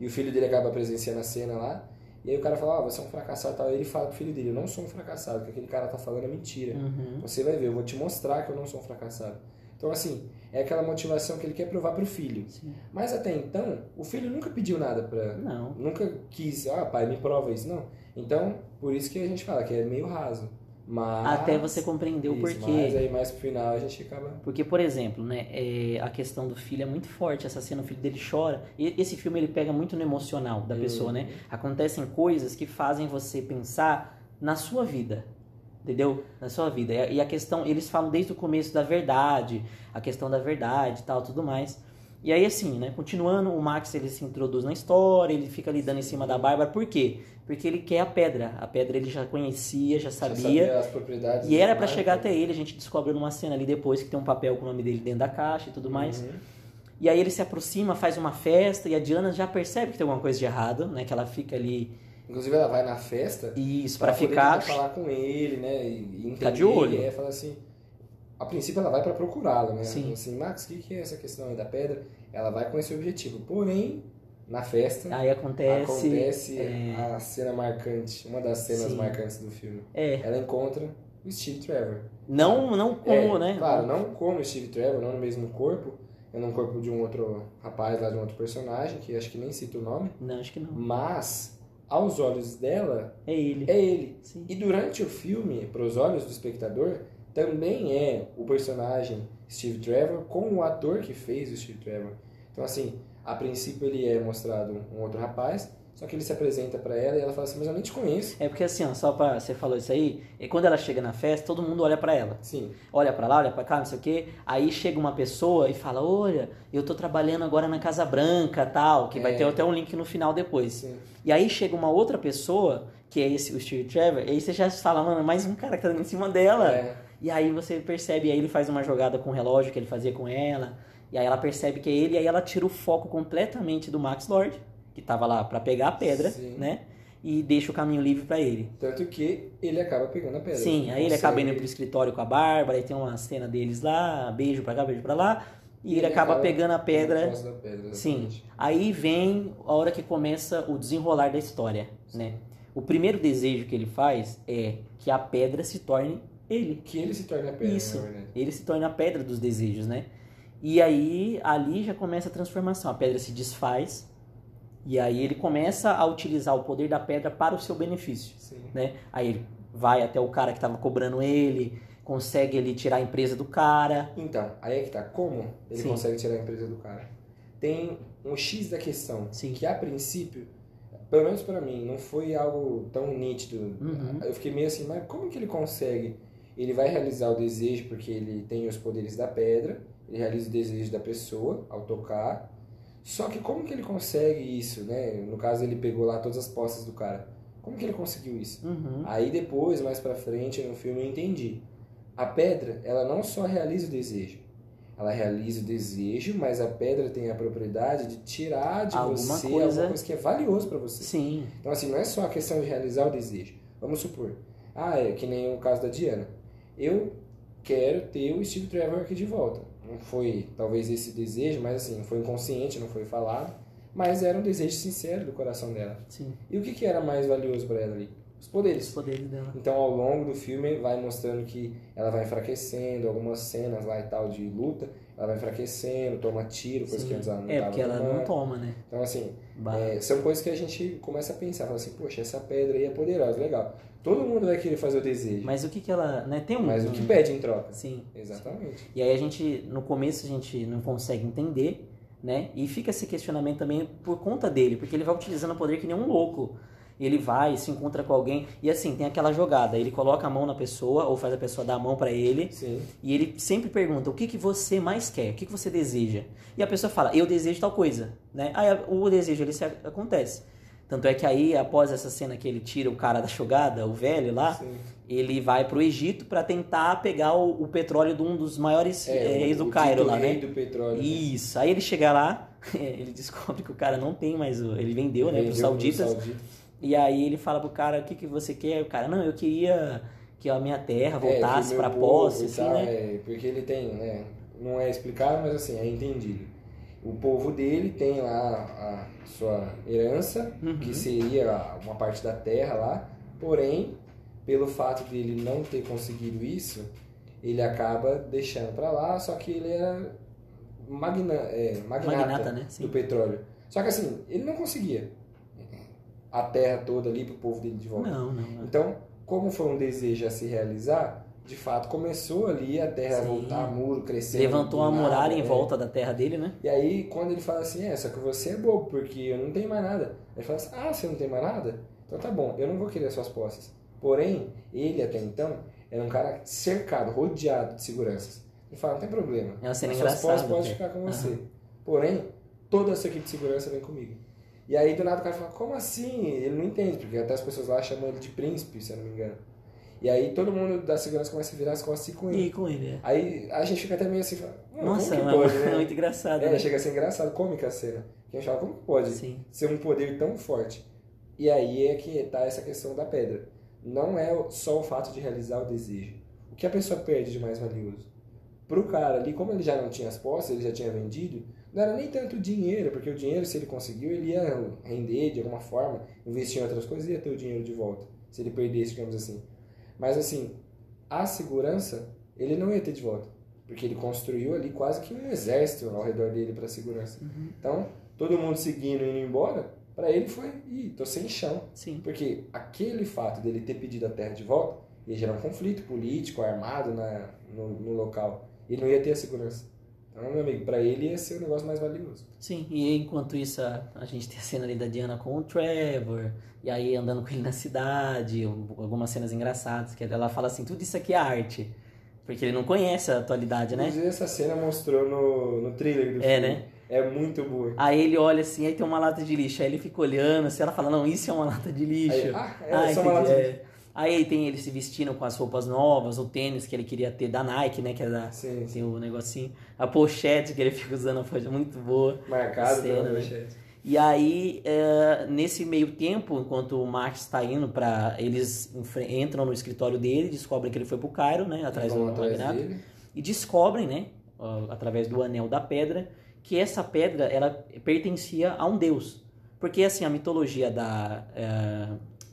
e o filho dele acaba presenciando a cena lá, e aí o cara fala, ah, você é um fracassado tal. E ele fala pro filho dele, eu não sou um fracassado, o que aquele cara tá falando é mentira. Uhum. Você vai ver, eu vou te mostrar que eu não sou um fracassado. Então, assim, é aquela motivação que ele quer provar pro filho. Sim. Mas até então, o filho nunca pediu nada pra. Não. Nunca quis, ah, pai, me prova isso. Não. Então, por isso que a gente fala que é meio raso. Mas. Até você compreender o porquê. Mas aí mais pro final a gente acaba. Porque, por exemplo, né, é, a questão do filho é muito forte. Essa cena, o filho dele chora. E esse filme ele pega muito no emocional da pessoa, né? Acontecem coisas que fazem você pensar na sua vida. Entendeu? Na sua vida. E a- questão, eles falam desde o começo da verdade, a questão da verdade e tal, tudo mais. E aí, assim, né? Continuando, o Max ele se introduz na história, ele fica ali dando em cima da Bárbara. Por quê? Porque ele quer a pedra. A pedra ele já conhecia, já Já sabia. as propriedades. E era mar, chegar até ele, a gente descobre numa cena ali depois que tem um papel com o nome dele dentro da caixa e tudo mais. Uhum. E aí ele se aproxima, faz uma festa e a Diana já percebe que tem alguma coisa de errado, né? Que ela fica ali Inclusive ela vai na festa isso para ficar falar com ele, né? E, e Ficar de entender, olho. E aí fala assim. A princípio ela vai pra procurá-lo, né? Sim. Fala Assim, Max, o que, que é essa questão aí da pedra? Ela vai com esse objetivo. Porém, na festa. aí acontece, acontece é, a cena marcante, uma das cenas Sim. marcantes do filme. é, Ela encontra o Steve Trevor. não não como, É, né? Claro, não como o Steve Trevor, não no mesmo corpo, é no corpo de um outro rapaz lá, de um outro personagem, que acho que nem cita o nome, Não, acho que não. mas aos olhos dela, É ele. é ele. Sim. E durante o filme, para os olhos do espectador, também é o personagem Steve Trevor com o ator que fez o Steve Trevor. Então, assim, a princípio ele é mostrado um outro rapaz, só que ele se apresenta para ela e ela fala assim: Mas eu nem te conheço. É porque assim, ó, só pra. Você falou isso aí, e quando ela chega na festa, todo mundo olha pra ela. Sim, Olha pra lá, olha pra cá, não sei o quê. Aí chega uma pessoa e fala: Olha, eu tô trabalhando agora na Casa Branca tal, que vai É. ter até um link no final depois. sim. E aí chega uma outra pessoa, que é esse, o Steve Trevor, e aí você já fala, mano, mais um cara que tá em cima dela. É. E aí você percebe, aí ele faz uma jogada com o relógio que ele fazia com ela, e aí ela percebe que é ele, e aí ela tira o foco completamente do Max Lord, que tava lá pra pegar a pedra, Sim. né? E deixa o caminho livre pra ele. Tanto que ele acaba pegando a pedra. Sim, aí ele acaba indo pro escritório com a Bárbara, aí tem uma cena deles lá, beijo pra cá, beijo pra lá, e ele, acaba, pegando a pedra. pedra, Sim. Aí vem a hora que começa o desenrolar da história, né? O primeiro desejo que ele faz é que a pedra se torne ele. Que ele se torna a pedra, Isso. Ele se torna a pedra dos desejos, né? E aí ali já começa a transformação. A pedra se desfaz e aí ele começa a utilizar o poder da pedra para o seu benefício, Sim. né? Aí ele vai até o cara que estava cobrando ele, consegue ele tirar a empresa do cara. Então, aí é que tá. Como ele Sim. consegue tirar a empresa do cara? Tem um X da questão, Sim. que a princípio, pelo menos pra mim, não foi algo tão nítido. Uhum. Eu fiquei meio assim, mas como que ele consegue? Ele vai realizar o desejo porque ele tem os poderes da pedra, ele realiza o desejo da pessoa ao tocar. Só que como que ele consegue isso, né? No caso, ele pegou lá todas as posses do cara. Como que ele conseguiu isso? Uhum. Aí depois, mais pra frente, no filme eu entendi. A pedra, ela não só realiza o desejo. Ela realiza o desejo, mas a pedra tem a propriedade de tirar de Alguma você coisa- alguma coisa que é valioso pra você. Sim. Então assim, não é só a questão de realizar o desejo. Vamos supor, ah, é que nem o caso da Diana. Eu quero ter o Steve Trevor aqui de volta. Não foi talvez esse desejo, mas assim, foi inconsciente, não foi falado, mas era um desejo sincero do coração dela. Sim. E o que, que era mais valioso pra ela ali? Os poderes. Os poderes dela. Então, ao longo do filme, vai mostrando que ela vai enfraquecendo, algumas cenas lá e tal de luta, ela vai enfraquecendo, toma tiro, coisa que Sim. antes ela não É, porque ela tomando. não toma, né? Então, assim, é, são coisas que a gente começa a pensar, fala assim, poxa, essa pedra aí é poderosa, legal. Todo mundo vai querer fazer o desejo, mas, Mas o que que ela, né, tem um... o que pede em troca? Sim. Exatamente. E aí a gente, no começo a gente não consegue entender, né? E fica esse questionamento também por conta dele, porque ele vai utilizando o poder que nem um louco. Ele vai, se encontra com alguém, e assim, tem aquela jogada, ele coloca a mão na pessoa, ou faz a pessoa dar a mão pra ele, Sim. e ele sempre pergunta, o que, que você mais quer? O que, que você deseja? E a pessoa fala, eu desejo tal coisa, né? Aí o desejo ele se acontece. Tanto é que aí, após essa cena que ele tira o cara da jogada, o velho lá, Sim. ele vai pro Egito pra tentar pegar o, o petróleo de um dos maiores É, eh, reis do Cairo lá, rei né? do petróleo. né? Isso. Aí ele chega lá, [LAUGHS] ele descobre que o cara não tem mais o. Ele vendeu, né, pros Vendeu sauditas. sauditas. E aí ele fala pro cara, o que, que você quer? O cara, não, eu queria que a minha terra É, voltasse pra povo posse, assim, tal, né? é, porque ele tem, né? Não é explicado, mas assim, é entendido. O povo dele tem lá a sua herança, Uhum. que seria uma parte da terra lá, porém, pelo fato dele não ter conseguido isso, ele acaba deixando pra lá, só que ele era magna, é, magnata, Magnata, né? Do petróleo. Só que assim, ele não conseguia a terra toda ali pro povo dele de volta. Não, não, não. Então, como foi um desejo a se realizar, de fato começou ali a terra a Sim. voltar, muro crescendo. Levantou uma muralha em é. volta da terra dele, né? E aí, quando ele fala assim, é, só que você é bobo, porque eu não tenho mais nada. Ele fala assim, ah, você não tem mais nada? Então tá bom, eu não vou querer suas posses. Porém, ele até então era um cara cercado, rodeado de seguranças. Ele fala, não tem problema. É uma cena As suas posses podem ficar com você. Porém, toda essa equipe de segurança vem comigo. E aí, do nada, o cara fala, como assim? Ele não entende, porque até as pessoas lá chamam ele de príncipe, se eu não me engano. E aí, todo mundo da segurança começa a virar as costas e com ele. E com ele, é. Aí, a gente fica até meio assim, fala, "Mano, Nossa, como que é pode, né? [LAUGHS] muito engraçado. É, né? chega a ser engraçado, cômica a cena. Que a gente fala, como pode Sim. ser um poder tão forte? E aí é que tá essa questão da pedra. Não é só o fato de realizar o desejo. O que a pessoa perde de mais valioso? Pro cara ali, como ele já não tinha as posses, ele já tinha vendido, não era nem tanto dinheiro, porque o dinheiro, se ele conseguiu, ele ia render de alguma forma, investir em outras coisas e ia ter o dinheiro de volta. Se ele perdesse, digamos assim. Mas assim, a segurança, ele não ia ter de volta. Porque ele construiu ali quase que um exército ao redor dele para segurança. Então, todo mundo seguindo e indo embora, Pra ele foi, ih, tô sem chão. Sim. Porque aquele fato dele ter pedido a terra de volta ia gerar um conflito político, armado na, no, no local. E não ia ter a segurança. Então, meu amigo, pra ele ia ser o negócio mais valioso. Sim, e enquanto isso a, a gente tem a cena ali da Diana com o Trevor, e aí andando com ele na cidade, algumas cenas engraçadas, que ela fala assim, tudo isso aqui é arte. Porque ele não conhece a atualidade, né? Inclusive, essa cena mostrou no, no trailer do É, filme. né? É muito boa. Aí ele olha assim, aí tem uma lata de lixo, aí ele fica olhando, assim, ela fala, não, isso é uma lata de lixo. Aí, ah, é só uma lata de é. Aí tem ele se vestindo com as roupas novas, o tênis que ele queria ter da Nike, né? Que é da. Sim. Tem o negocinho. A pochete que ele [LAUGHS] fica usando, foi muito boa. Marcado Cena, pela né? manchete. E aí, é, nesse meio tempo, enquanto o Max está indo para Eles entram no escritório dele, descobrem que ele foi pro Cairo, né? Atrás do magnata. E descobrem, né? Através do anel da pedra, que essa pedra ela pertencia a um deus. Porque assim, a mitologia da, é,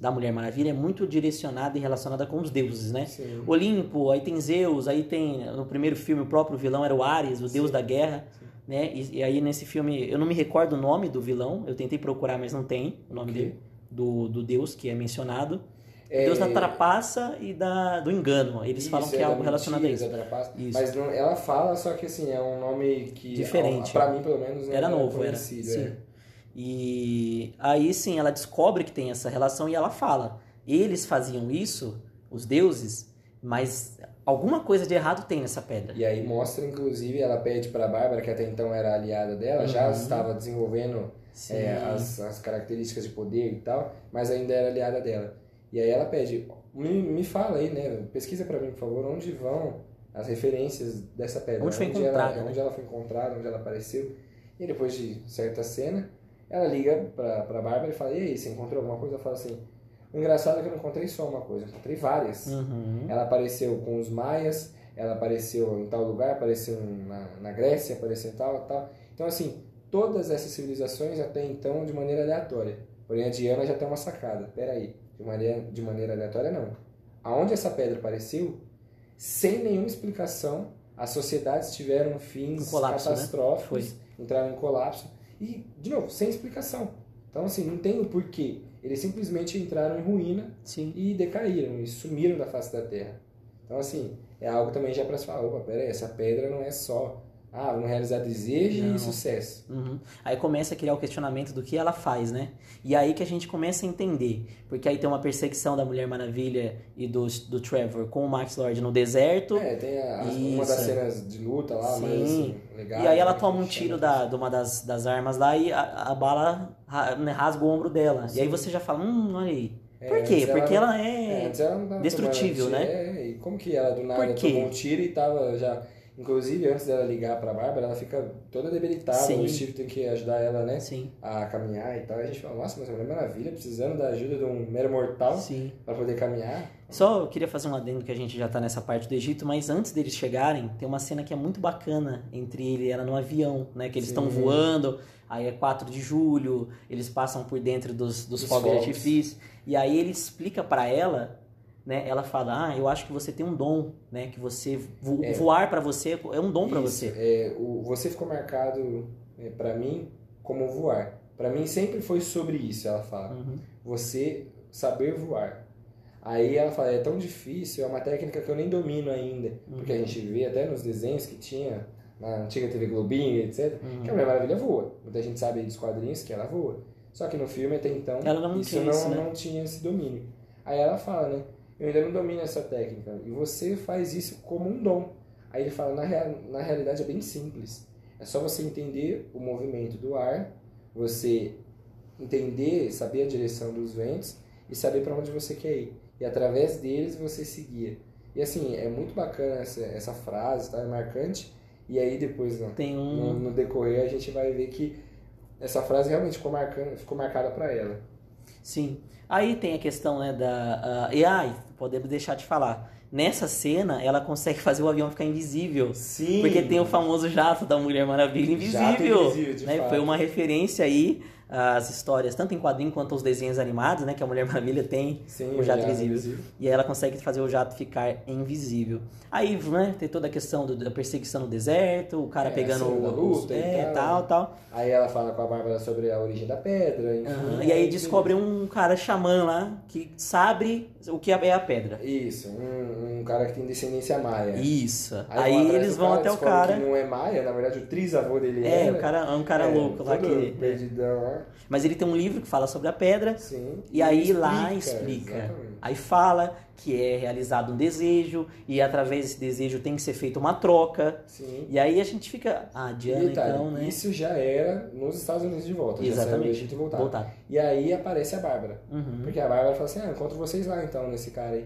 da Mulher Maravilha é muito direcionada e relacionada com os deuses, né? Sim. Olimpo, aí tem Zeus, aí tem no primeiro filme o próprio vilão era o Ares, o deus Sim. da guerra, né? E, e aí nesse filme eu não me recordo o nome do vilão, eu tentei procurar, mas não tem o nome dele, do, do deus que é mencionado. É, Deus da trapaça e da, do engano. Eles Isso, falam que é, algo relacionado a mentira, isso. Isso. Mas não, ela fala, só que assim, é um nome que. Diferente. Pra mim, pelo menos, não Era novo, era. Sim. é. E aí sim, ela descobre que tem essa relação e ela fala: eles faziam isso, os deuses, mas alguma coisa de errado tem nessa pedra. E aí mostra, inclusive, ela pede pra Bárbara, que até então era aliada dela, já Uhum. estava desenvolvendo é, as, as características de poder e tal, mas ainda era aliada dela. E aí ela pede, me, me fala aí, né? Pesquisa pra mim, por favor, onde vão as referências dessa pedra? Onde foi ela, encontrada, né? Onde ela foi encontrada, onde ela apareceu. E depois de certa cena, ela liga pra, pra Bárbara e fala, e aí, você encontrou alguma coisa? Ela fala assim, o engraçado é que eu não encontrei só uma coisa, eu encontrei várias. Uhum. Ela apareceu com os maias, ela apareceu em tal lugar, apareceu na, na Grécia, apareceu em tal, tal. Então, assim, todas essas civilizações até então de maneira aleatória. Porém, a Diana já tem uma sacada. Peraí, de maneira, de maneira aleatória não. Aonde essa pedra apareceu, sem nenhuma explicação, as sociedades tiveram fins Um colapso, né? catastróficos, entraram em colapso. E, de novo, sem explicação. Então, assim, não tem o porquê. Eles simplesmente entraram em ruína Sim. e decaíram e sumiram da face da terra. Então, assim, é algo também já para se falar: opa, pera aí, essa pedra não é só, ah, vamos realizar desejo Não. e sucesso. Uhum. Aí começa a criar o questionamento do que ela faz, né? E aí que a gente começa a entender. Porque aí tem uma perseguição da Mulher Maravilha e do, do Trevor com o Max Lord no deserto. É, tem a- uma das cenas de luta lá, mas Sim. assim, legal. E aí ela né, toma um tiro da, de uma das, das armas lá e a, a bala né, rasga o ombro dela. E aí Sim. você já fala, hum, olha aí. É, Por quê? antes ela Porque não- ela É, é... ela destrutível, né? É, e como que ela do nada quê? tomou um tiro e tava já. Inclusive, antes dela ligar pra Bárbara, ela fica toda debilitada. Sim. O Steve tem que ajudar ela, né? Sim, A caminhar e tal. E a gente fala, nossa, mas a Mulher Maravilha precisando da ajuda de um mero mortal sim. pra poder caminhar. Só eu queria fazer um adendo que a gente já tá nessa parte do Egito, mas antes deles chegarem, tem uma cena que é muito bacana entre ele e ela no avião, né? Que eles estão voando, aí é 4 de julho, eles passam por dentro dos, dos Dos fogos de artifício, e aí ele explica pra ela, né? Ela fala, ah, eu acho que você tem um dom, né? Que você, vo- É. voar pra você é um dom Isso, você. É, o, você ficou marcado é, para mim como voar. Pra mim sempre foi sobre isso, ela fala. Uhum. Você saber voar. Aí ela fala, é tão difícil, é uma técnica que eu nem domino ainda. Porque Uhum. a gente vê até nos desenhos que tinha na antiga TV Globinho, etc. Uhum. Que a Mulher Maravilha voa. Muita gente sabe dos quadrinhos que ela voa. Só que no filme até então Ela não isso tinha não, isso, né? não tinha esse domínio. Aí ela fala, né? Eu ainda não domino essa técnica. E você faz isso como um dom. Aí ele fala, na, rea- na realidade é bem simples. É só você entender o movimento do ar, você entender, saber a direção dos ventos e saber para onde você quer ir. E através deles você seguir. E assim, é muito bacana essa, essa frase, tá? É marcante. E aí depois, no, Tem um... no, no decorrer, a gente vai ver que essa frase realmente ficou, marcando, ficou marcada para ela. Sim. Aí tem a questão, né, da... ah, e ai, podemos deixar de falar. Nessa cena, ela consegue [LAUGHS] fazer o avião ficar invisível. Sim! Porque tem o famoso jato da Mulher Maravilha invisível. invisível, de né? fato. Foi uma referência aí as histórias, tanto em quadrinho quanto os desenhos animados, né? Que a Mulher [LAUGHS] Maravilha tem Sim, o jato jato invisível. invisível. E aí ela consegue fazer o jato ficar invisível. Aí, né, tem toda a questão do- da perseguição no deserto, o cara É, pegando a cena da o- luta e é, tal. tal, tal. Aí ela fala com a Bárbara sobre a origem da pedra, enfim. Aham. E aí descobre um cara xamã lá que sabe o que é a pedra. Isso, um, um cara que tem descendência maia. Isso. Aí, Aí, eles vão cara, até o cara. Que não é maia, na verdade o trisavô dele É, era. o cara é um cara É, louco lá que. Perdidão lá. Mas ele tem um livro que fala sobre a pedra. Sim. E aí lá explica. exatamente. Aí fala que é realizado um desejo e através desse desejo tem que ser feita uma troca. Sim. E aí a gente fica, ah, E Diana detalhe, então, né? Isso já era nos Estados Unidos de volta. Já Exatamente. E voltava. Voltar. E aí aparece a Bárbara. Uhum. Porque a Bárbara fala assim, ah, encontro vocês lá então, nesse cara aí.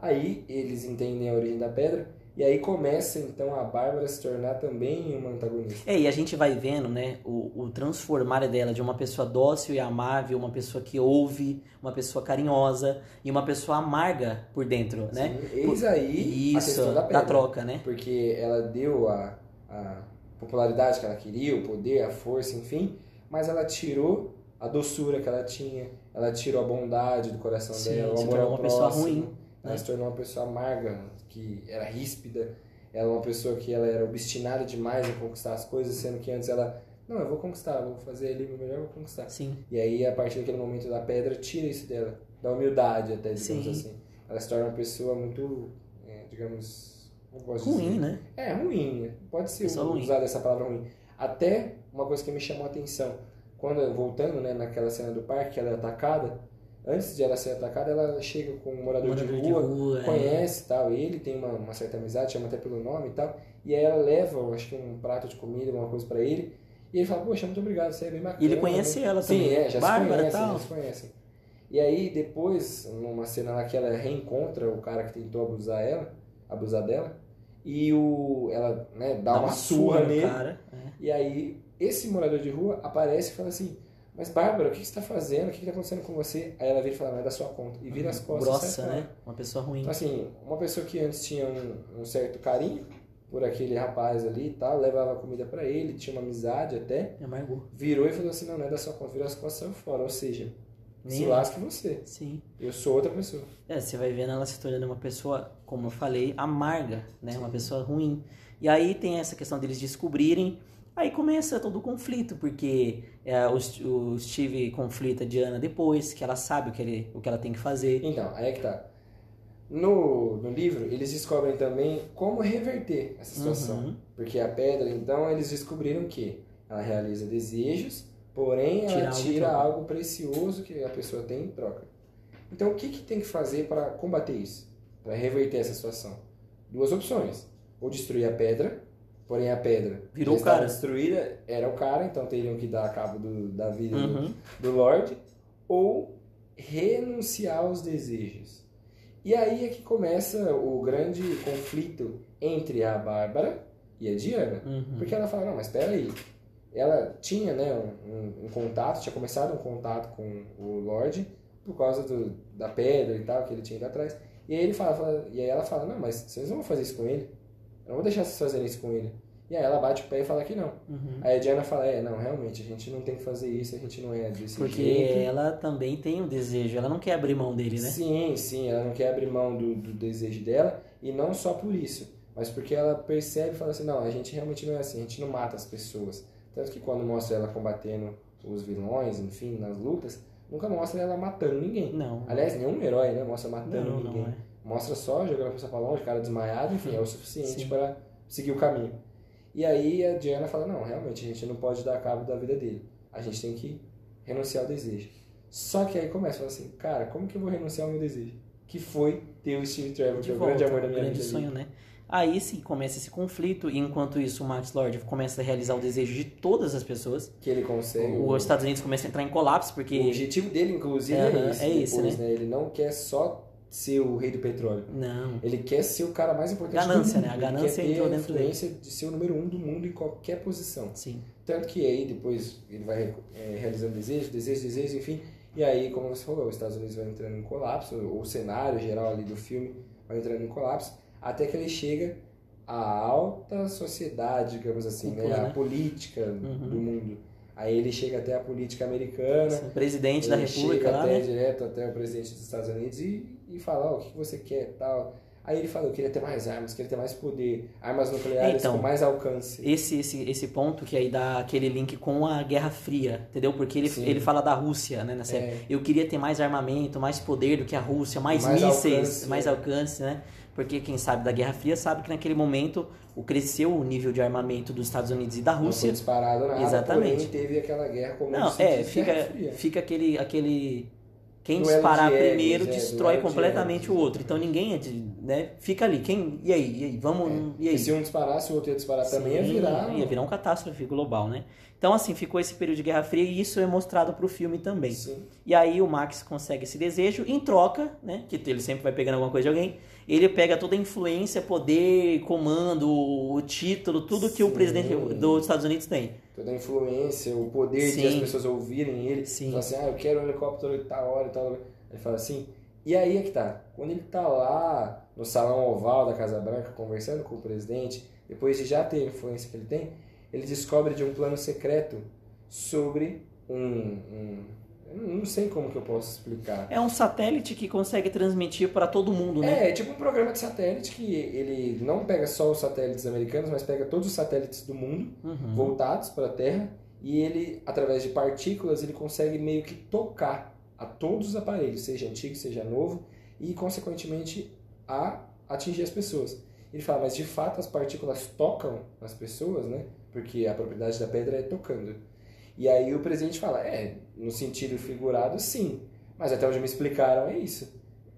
Aí eles entendem a origem da pedra. E aí começa então a Bárbara se tornar também uma antagonista. É, e a gente vai vendo, né, o, o transformar dela de uma pessoa dócil e amável, uma pessoa que ouve, uma pessoa carinhosa e uma pessoa amarga por dentro, né? Sim, Eis aí a Isso, questão da pedra. troca, né? porque ela deu a, a popularidade que ela queria, o poder, a força, enfim, mas ela tirou a doçura que ela tinha, ela tirou a bondade do coração Sim, dela, o se amor tornou ao uma pessoa próximo. ruim, Ela né? se tornou uma pessoa amarga, que era ríspida, ela é uma pessoa que ela era obstinada demais em conquistar as coisas, sendo que antes ela, não, eu vou conquistar, vou fazer ali o meu melhor, vou conquistar. Sim. E aí, a partir daquele momento da pedra, tira isso dela, da humildade até, digamos Sim. assim. Ela se torna uma pessoa muito, é, digamos, Ruim, dizer. né? É, ruim. Pode ser usada essa palavra ruim. Até uma coisa que me chamou a atenção. Quando, voltando, né, naquela cena do parque, que ela é atacada, antes de ela ser atacada, ela chega com um morador, Morador de de rua, rua, é. conhece e tal, ele tem uma, uma certa amizade, chama até pelo nome e tal, e aí ela leva, acho que um prato de comida, alguma coisa pra ele, e ele fala, poxa, muito obrigado, você é bem bacana. E ele conhece né? ela Sim, também. é, já Bárbara se e conhecem, tal. já se conhecem. E aí, depois, numa cena lá que ela reencontra o cara que tentou abusar ela, abusar dela, e o, ela né, dá, uma, surra, no nele, cara. é. e aí esse morador de rua aparece e fala assim, mas Bárbara, o que você está fazendo? O que está acontecendo com você? Aí ela vira e fala, não é da sua conta. E vira as costas. Grossa, né? Uma pessoa ruim. Então, assim, uma pessoa que antes tinha um, um certo carinho por aquele rapaz ali e tal, levava comida pra ele, tinha uma amizade até, amargou. virou e falou assim, não, não é da sua conta, virou as costas e saiu fora. Ou seja, se Nem- lasque você. Sim. Eu sou outra pessoa. É, você vai vendo ela se tornando uma pessoa, como eu falei, amarga, né? Uma pessoa ruim. E aí tem essa questão deles descobrirem. Aí começa todo o conflito, porque é, o, o Steve conflita a Diana depois, que ela sabe o que, ele, o que ela tem que fazer. Então, aí é que tá. No, no livro, eles descobrem também como reverter essa situação. Uhum. Porque a pedra, então, eles descobriram que ela realiza desejos, porém Tira ela algo em tira troca. algo precioso que a pessoa tem em troca. Então, o que, que tem que fazer para combater isso? Para reverter essa situação? Duas opções. Ou destruir a pedra, porém a pedra Virou o cara. destruída, era o cara, então teriam que dar cabo do, da vida do, Uhum. do Lorde, ou renunciar aos desejos. E aí é que começa o grande conflito entre a Bárbara e a Diana. Uhum. Porque ela fala, não, mas espera aí. Ela tinha né, um, um- um contato, tinha começado um contato com o Lorde por causa do, da pedra e tal que ele tinha ido atrás. E aí ele fala, fala- e aí ela fala, não, mas vocês não vão fazer isso com ele. Eu não vou deixar vocês fazerem isso com ele. E aí ela bate o pé e fala que não. Uhum. Aí a Diana fala, é, não, realmente, a gente não tem que fazer isso, a gente não é desse Porque jeito. ela também tem um desejo, ela não quer abrir mão dele, né? Sim, sim, ela não quer abrir mão do, do desejo dela, e não só por isso, mas porque ela percebe e fala assim, não, a gente realmente não é assim, a gente não mata as pessoas. Tanto que quando mostra ela combatendo os vilões, enfim, nas lutas, nunca mostra ela matando ninguém. Não. Aliás, nenhum herói, né, mostra matando Não, ninguém. não é. Mostra só jogando a pessoa pra longe, cara desmaiado, enfim, é o suficiente para seguir o caminho. E aí a Diana fala, não, realmente, a gente não pode dar cabo da vida dele. A gente tem que renunciar ao desejo. Só que aí começa a falar assim, cara, como que eu vou renunciar ao meu desejo? Que foi ter o Steve Trevor, que é o grande amor da minha grande vida. sonho, ali. né? Aí sim começa esse conflito, e enquanto isso o Max Lord começa a realizar o desejo de todas as pessoas. Que ele consegue. Os Estados Unidos começam a entrar em colapso, porque. O objetivo dele, inclusive, Aham, é esse. é depois, né? Ele não quer só ser o rei do petróleo. Não. Ele quer ser o cara mais importante Ganância, do mundo. né? A Ele ganância quer ter entrou a dentro dele. influência de ser o número um do mundo em qualquer posição. Sim. Tanto que aí depois ele vai é, realizando desejo, desejo, desejo, enfim. E aí, como você falou, os Estados Unidos vai entrando em colapso, o cenário geral ali do filme vai entrando em colapso, até que ele chega à alta sociedade, digamos assim, Cúpula, né? A né? política Uhum. do mundo. Aí ele chega até a política americana. O presidente da ele República chega lá, até né? direto até o presidente dos Estados Unidos e, e fala, ó, o que você quer tal. Aí ele fala, eu queria ter mais armas, queria ter mais poder, armas nucleares Então, com mais alcance. Esse, esse, esse ponto que aí dá aquele link com a Guerra Fria, entendeu? Porque ele, Sim. ele fala da Rússia, né, série. É. Eu queria ter mais armamento, mais poder do que a Rússia, mais, Mais mísseis, alcance, mais né? alcance, né? Porque quem sabe da Guerra Fria sabe que naquele momento o cresceu o nível de armamento dos Estados Unidos e da Não foi Rússia. disparado nada, Exatamente. porém teve aquela guerra como Não, é, fica, fica aquele, aquele. Quem Duelo disparar primeiro é, destrói completamente o outro. Então ninguém é de, né? Fica ali. Quem. E aí? E aí? Vamos. E aí? E se um disparasse, o outro ia disparar também, ia Sim, virar... ia virar um catástrofe global, né? Então, assim, ficou esse período de Guerra Fria e isso é mostrado pro filme também. Sim. E aí o Max consegue esse desejo, em troca, né? Que ele sempre vai pegando alguma coisa de alguém. Ele pega toda a influência, poder, comando, o título, tudo que o Sim. presidente dos Estados Unidos tem. Toda a influência, o poder de Sim. as pessoas ouvirem ele. Sim. Falar assim, ah, eu quero um helicóptero e tal hora e tal. Ele fala assim. E aí é que tá. Quando ele tá lá no salão oval da Casa Branca conversando com o presidente, depois de já ter a influência que ele tem, ele descobre de um plano secreto sobre um. um não sei como que eu posso explicar. É um satélite que consegue transmitir para todo mundo, né? É, é tipo um programa de satélite que ele não pega só os satélites americanos, mas pega todos os satélites do mundo Uhum. voltados para a Terra e ele, através de partículas, ele consegue meio que tocar a todos os aparelhos, seja antigo, seja novo, e consequentemente a atingir as pessoas. Ele fala, mas de fato as partículas tocam nas pessoas, né? Porque a propriedade da pedra é tocando. E aí o presidente fala, é, no sentido figurado, sim. Mas até onde me explicaram é isso.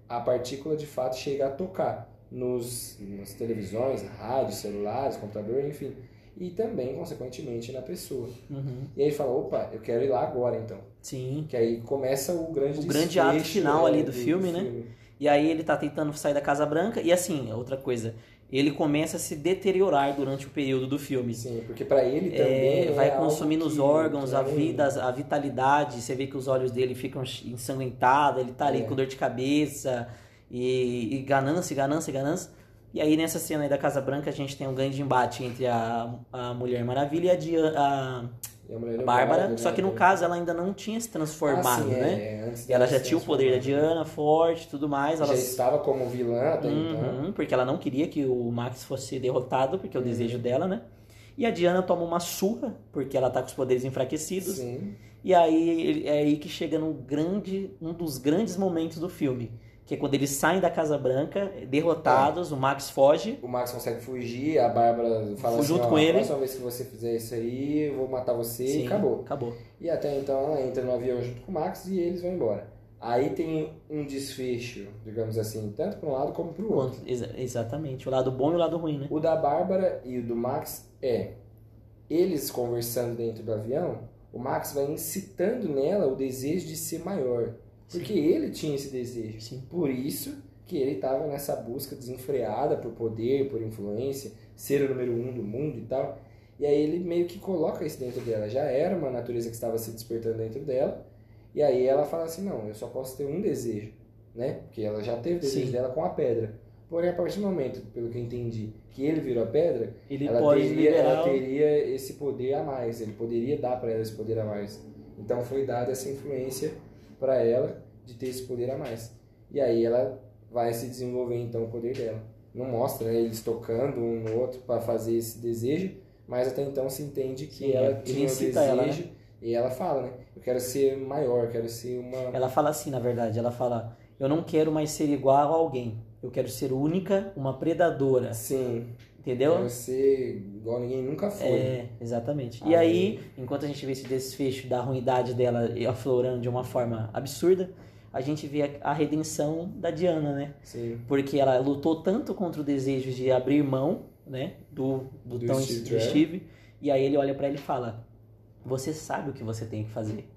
A partícula de fato chega a tocar nos, nas televisões, rádios, celulares, computador, enfim. E também, consequentemente, na pessoa. Uhum. E aí ele fala, opa, eu quero ir lá agora então. Sim. Que aí começa o grande O grande ato final é, ali do filme, né? E aí ele tá tentando sair da Casa Branca. E assim, outra coisa, ele começa a se deteriorar durante o período do filme. Sim, porque pra ele É, também vai é consumindo os órgãos, a é vida, a vitalidade. Você vê que os olhos dele ficam ensanguentados, ele tá ali É. com dor de cabeça, e, e ganância, ganância, ganância. E aí nessa cena aí da Casa Branca a gente tem um grande embate entre a, a Mulher Maravilha e a, Dia- a E a mulher é Bárbara, só né? que no caso ela ainda não tinha se transformado, Ah, sim, né? é, antes E ela já se tinha o poder da transformar. Diana, forte tudo mais. Já Ela... estava como vilã até então. Uhum, porque ela não queria que o Max fosse derrotado, porque é Uhum. o desejo dela, né? E a Diana toma uma surra, porque ela tá com os poderes enfraquecidos. Sim. E aí é aí que chega no grande, um dos grandes momentos do filme, que é quando eles saem da Casa Branca, derrotados, o Max foge. O Max consegue fugir, a Bárbara fala Fui assim, junto com ele. próxima vez que você fizer isso aí, eu vou matar você e acabou. Acabou. E até então ela entra no avião junto com o Max e eles vão embora. Aí tem um desfecho, digamos assim, tanto para um lado como para o outro. Exa- exatamente. O lado bom e o lado ruim, né? O da Bárbara e o do Max é eles conversando dentro do avião, o Max vai incitando nela o desejo de ser maior. Porque ele tinha esse desejo. Sim. Por isso que ele estava nessa busca desenfreada por poder, por influência, ser o número um do mundo e tal. E aí ele meio que coloca isso dentro dela. Já era uma natureza que estava se despertando dentro dela. E aí ela fala assim, não, eu só posso ter um desejo, né? Porque ela já teve o desejo Sim. dela com a pedra. Porém, a partir do momento, pelo que eu entendi, que ele virou a pedra, Ele ela teria, ela teria esse poder a mais. Ele poderia dar para ela esse poder a mais. Então foi dada essa influência para ela de ter esse poder a mais. E aí ela vai se desenvolver então o poder dela. Não mostra né, eles tocando um no outro para fazer esse desejo, mas até então se entende que Sim, ela ele tinha o desejo ela, né? e ela fala, né? Eu quero ser maior, quero ser uma Ela fala assim, na verdade, ela fala: "Eu não quero mais ser igual a alguém. Eu quero ser única, uma predadora". sim, Entendeu? quero ser igual ninguém nunca foi. É, exatamente. E Aí- aí, enquanto a gente vê esse desfecho da ruindade dela aflorando de uma forma absurda, a gente vê a, redenção da Diana, né? Sim. Porque ela lutou tanto contra o desejo de abrir mão, né, do, do, Do tão Steve do Trevor. Steve, e aí ele olha pra ela e fala: "Você sabe o que você tem que fazer".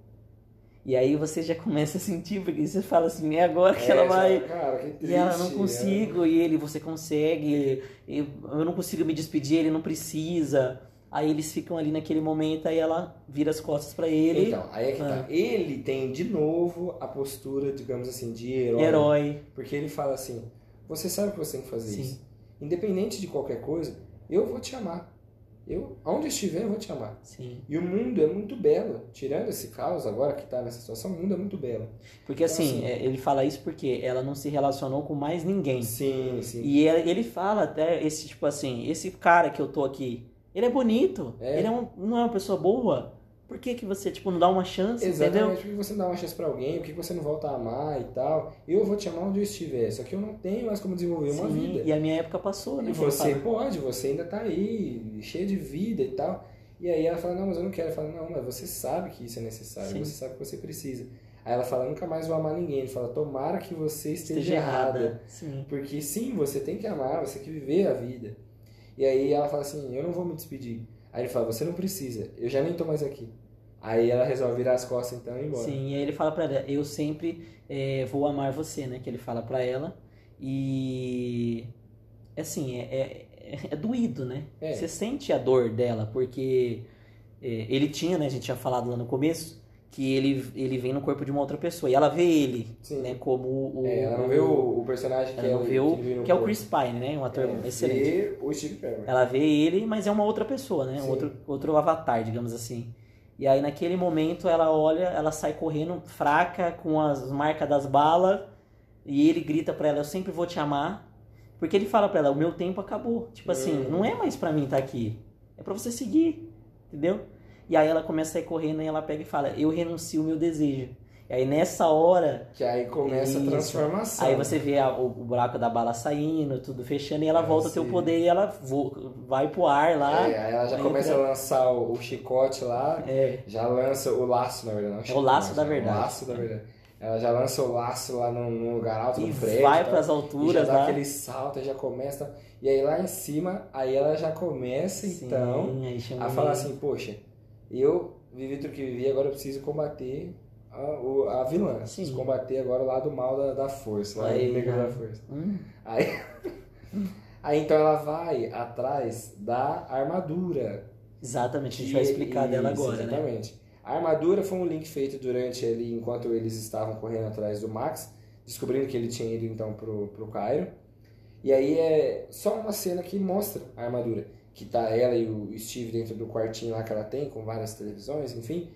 E aí você já começa a sentir, porque você fala assim, é agora que É, ela vai. Cara, que triste, E ela não consigo, e ele, você consegue, eu não consigo me despedir, ele não precisa. Aí eles ficam ali naquele momento, aí ela vira as costas pra ele. Então, aí é que tá. Ele tem de novo a postura, digamos assim, de herói. herói. Porque ele fala assim: você sabe que você tem que fazer Sim. isso. Independente de qualquer coisa, eu vou te amar. eu, onde eu estiver, eu vou te amar. Sim. E o mundo é muito belo. Tirando esse caos agora que tá nessa situação, o mundo é muito belo. Porque Então, assim, assim- é, ele fala isso porque ela não se relacionou com mais ninguém. Sim, sim. E ele fala até esse tipo assim, esse cara que eu tô aqui, ele é bonito, É. ele é um- não é uma pessoa boa. Por que que você tipo não dá uma chance, entendeu? Exatamente, por que você não dá uma chance pra alguém? Por que você não volta a amar e tal? Eu vou te amar onde eu estiver, só que eu não tenho mais como desenvolver uma Sim, vida. E a minha época passou, né? E você fala. pode, você ainda tá aí, cheio de vida e tal. E aí ela fala, não, mas eu não quero. Eu falo, não, mas você sabe que isso é necessário, Sim. você sabe que você precisa. Aí ela fala, nunca mais vou amar ninguém. Ele fala, tomara que você esteja, esteja errada. errada. Sim. Porque sim, você tem que amar, você tem que viver a vida. E aí ela fala assim, eu não vou me despedir. Aí ele fala, você não precisa, eu já nem tô mais aqui. Aí ela resolve virar as costas então e ir embora. Sim, e aí ele fala pra ela, eu sempre eh, vou amar você, né? Que ele fala pra ela. E assim, é, é, é doído, né? É. Você sente a dor dela, porque eh, ele tinha, né? A gente tinha falado lá no começo, que ele, ele vem no corpo de uma outra pessoa. E ela vê ele, Sim. né? Como o. É, ela não vê o, o personagem que, ela ela- vê o- no que é o. Chris Pine, né? Um ator É, excelente. Vê o Steve Trevor. Ela vê ele, mas é uma outra pessoa, né? Sim. outro, outro avatar, digamos assim. E aí naquele momento ela olha, ela sai correndo fraca, com as marcas das balas, e ele grita pra ela, eu sempre vou te amar. Porque ele fala pra ela, o meu tempo acabou. Tipo assim, Uhum. não é mais pra mim estar aqui. É pra você seguir, entendeu? E aí ela começa a sair correndo e ela pega e fala, eu renuncio o meu desejo. E aí nessa hora, Que aí começa Isso. a transformação. Aí você vê a- o, o buraco da bala saindo, tudo fechando, e ela É, volta a ter o sim. poder e ela vo- vai pro ar lá. É, aí ela já entra- começa a lançar o, o chicote lá, É, já lança o laço, na verdade. Não, É o laço chicote, da né? verdade. O laço da verdade. Ela já lança o laço lá num, lugar alto, e no prédio. vai tal, pras E já alturas dá lá. aquele salto, já começa. E aí lá em cima, aí ela já começa, Sim, então, a falar assim, poxa, eu vivi tudo que vivi, agora eu preciso combater a, a vilã. Preciso Sim. combater agora o lado mal da, da força, Aí, negro né? da força. Hum, Aí, [LAUGHS] aí então ela vai atrás da armadura. exatamente, a gente vai explicar dela isso, agora, né? Exatamente. A armadura foi um link feito durante ali, enquanto eles estavam correndo atrás do Max, descobrindo que ele tinha ido então pro, pro Cairo. E aí é só uma cena que mostra a armadura. Que tá ela e o Steve dentro do quartinho lá que ela tem, com várias televisões, enfim.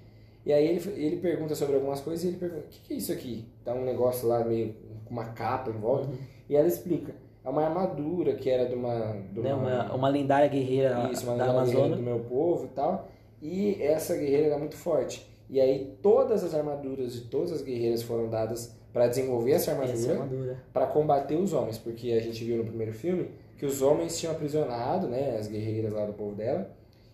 E aí ele, ele pergunta sobre algumas coisas e ele pergunta, o que, que é isso aqui? Tá um negócio lá meio com uma capa em volta. Uhum. E ela explica. É uma armadura que era de uma... De Né, uma, uma lendária guerreira isso, uma da guerreira Amazônia. do meu povo e tal. E essa guerreira era muito forte. E aí todas as armaduras de todas as guerreiras foram dadas para desenvolver essa Essa armadura, armadura. para combater os homens, porque a gente viu no primeiro filme que os homens tinham aprisionado, né, as guerreiras lá do povo dela.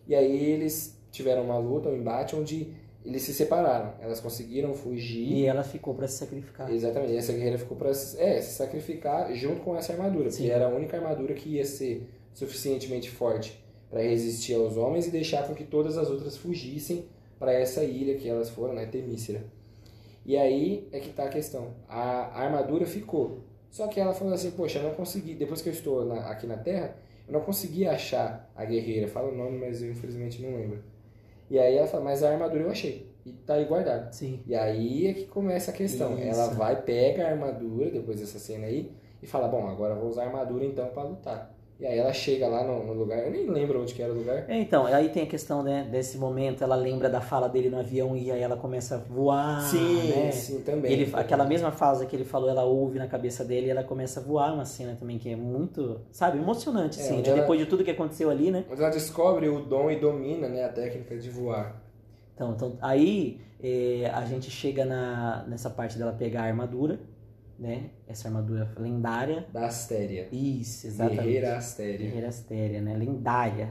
E aí eles tiveram uma luta, um embate onde eles se separaram. Elas conseguiram fugir. E ela ficou pra se sacrificar. Exatamente. E essa guerreira ficou para se, é, se sacrificar junto com essa armadura, Sim. porque era a única armadura que ia ser suficientemente forte para resistir aos homens e deixar com que todas as outras fugissem para essa ilha que elas foram, né, Temícera. E aí é que tá a questão. A armadura ficou. Só que ela falou assim, poxa, eu não consegui, depois que eu estou na- aqui na Terra, eu não consegui achar a guerreira. Fala o nome, mas eu infelizmente não lembro. E aí ela fala, mas a armadura eu achei. E tá aí guardada. Sim. E aí é que começa a questão. Isso. Ela vai, pega a armadura, depois dessa cena aí, e fala, bom, agora eu vou usar a armadura então pra lutar. E aí ela chega lá no, no lugar, eu nem lembro onde que era o lugar. É, então, aí tem a questão, né, desse momento, ela lembra da fala dele no avião e aí ela começa a voar, sim, né? sim, também. Ele, aquela mesma fase que ele falou, ela ouve na cabeça dele e ela começa a voar, uma cena também que é muito, sabe, emocionante, É, assim, de ela- depois de tudo que aconteceu ali, né? Mas ela descobre o dom e domina né, a técnica de voar. Então, então aí eh, a gente chega na, nessa parte dela pegar a armadura, né? Essa armadura lendária. Da Astéria. Isso, exatamente. Guerreira Astéria. Guerreira Astéria, né? Lendária.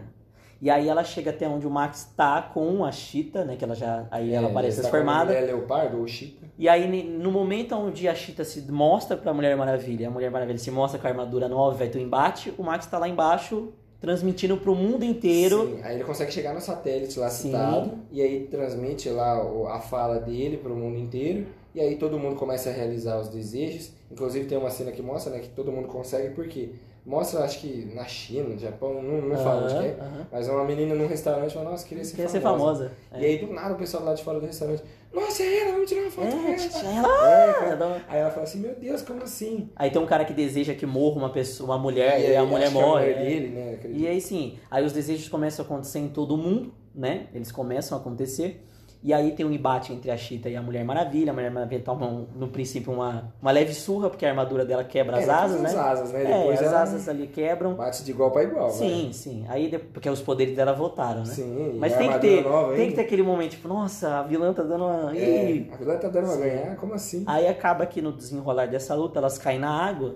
E aí ela chega até onde o Max tá com a Cheetah, né? Que ela já. Aí ela É, aparece ele tá com a transformada. mulher leopardo ou chita. E aí, no momento onde a Cheetah se mostra pra Mulher Maravilha, a Mulher Maravilha se mostra com a armadura nova, vai ter o embate, o Max tá lá embaixo, transmitindo pro mundo inteiro. Sim, aí ele consegue chegar no satélite lá Sim. citado, e aí transmite lá o- a fala dele pro mundo inteiro, e aí todo mundo começa a realizar os desejos. Inclusive tem uma cena que mostra né, que todo mundo consegue, por quê? Mostra, acho que na China, no Japão, não, não fala onde que é. Aham. Mas uma menina num restaurante fala, nossa, queria ser Quer famosa. ser famosa. E aí, do nada, o pessoal lá de fora do restaurante, nossa, é ela, vamos tirar uma foto com É, ela. ela. [LAUGHS] É, cara. dá uma- Aí ela fala assim, meu Deus, como assim? Aí tem um cara que deseja que morra uma pessoa, uma mulher, e, aí, a mulher é morre. né? dele, né? E aí sim, aí os desejos começam a acontecer em todo mundo, né? Eles começam a acontecer. E aí tem um embate entre a Chita e a Mulher Maravilha. A Mulher Maravilha toma, um- no princípio, uma, uma leve surra, porque a armadura dela quebra as É, asas, né? as asas, né? É, Depois as asas ali quebram. bate de igual pra igual, Sim, sim. Aí, porque os poderes dela voltaram, né? Sim, Mas tem que, ter, nova tem que ter aquele momento, tipo, nossa, a vilã tá dando uma... É, a vilã tá dando uma ganhar, como assim? Aí acaba que no desenrolar dessa luta elas caem na água.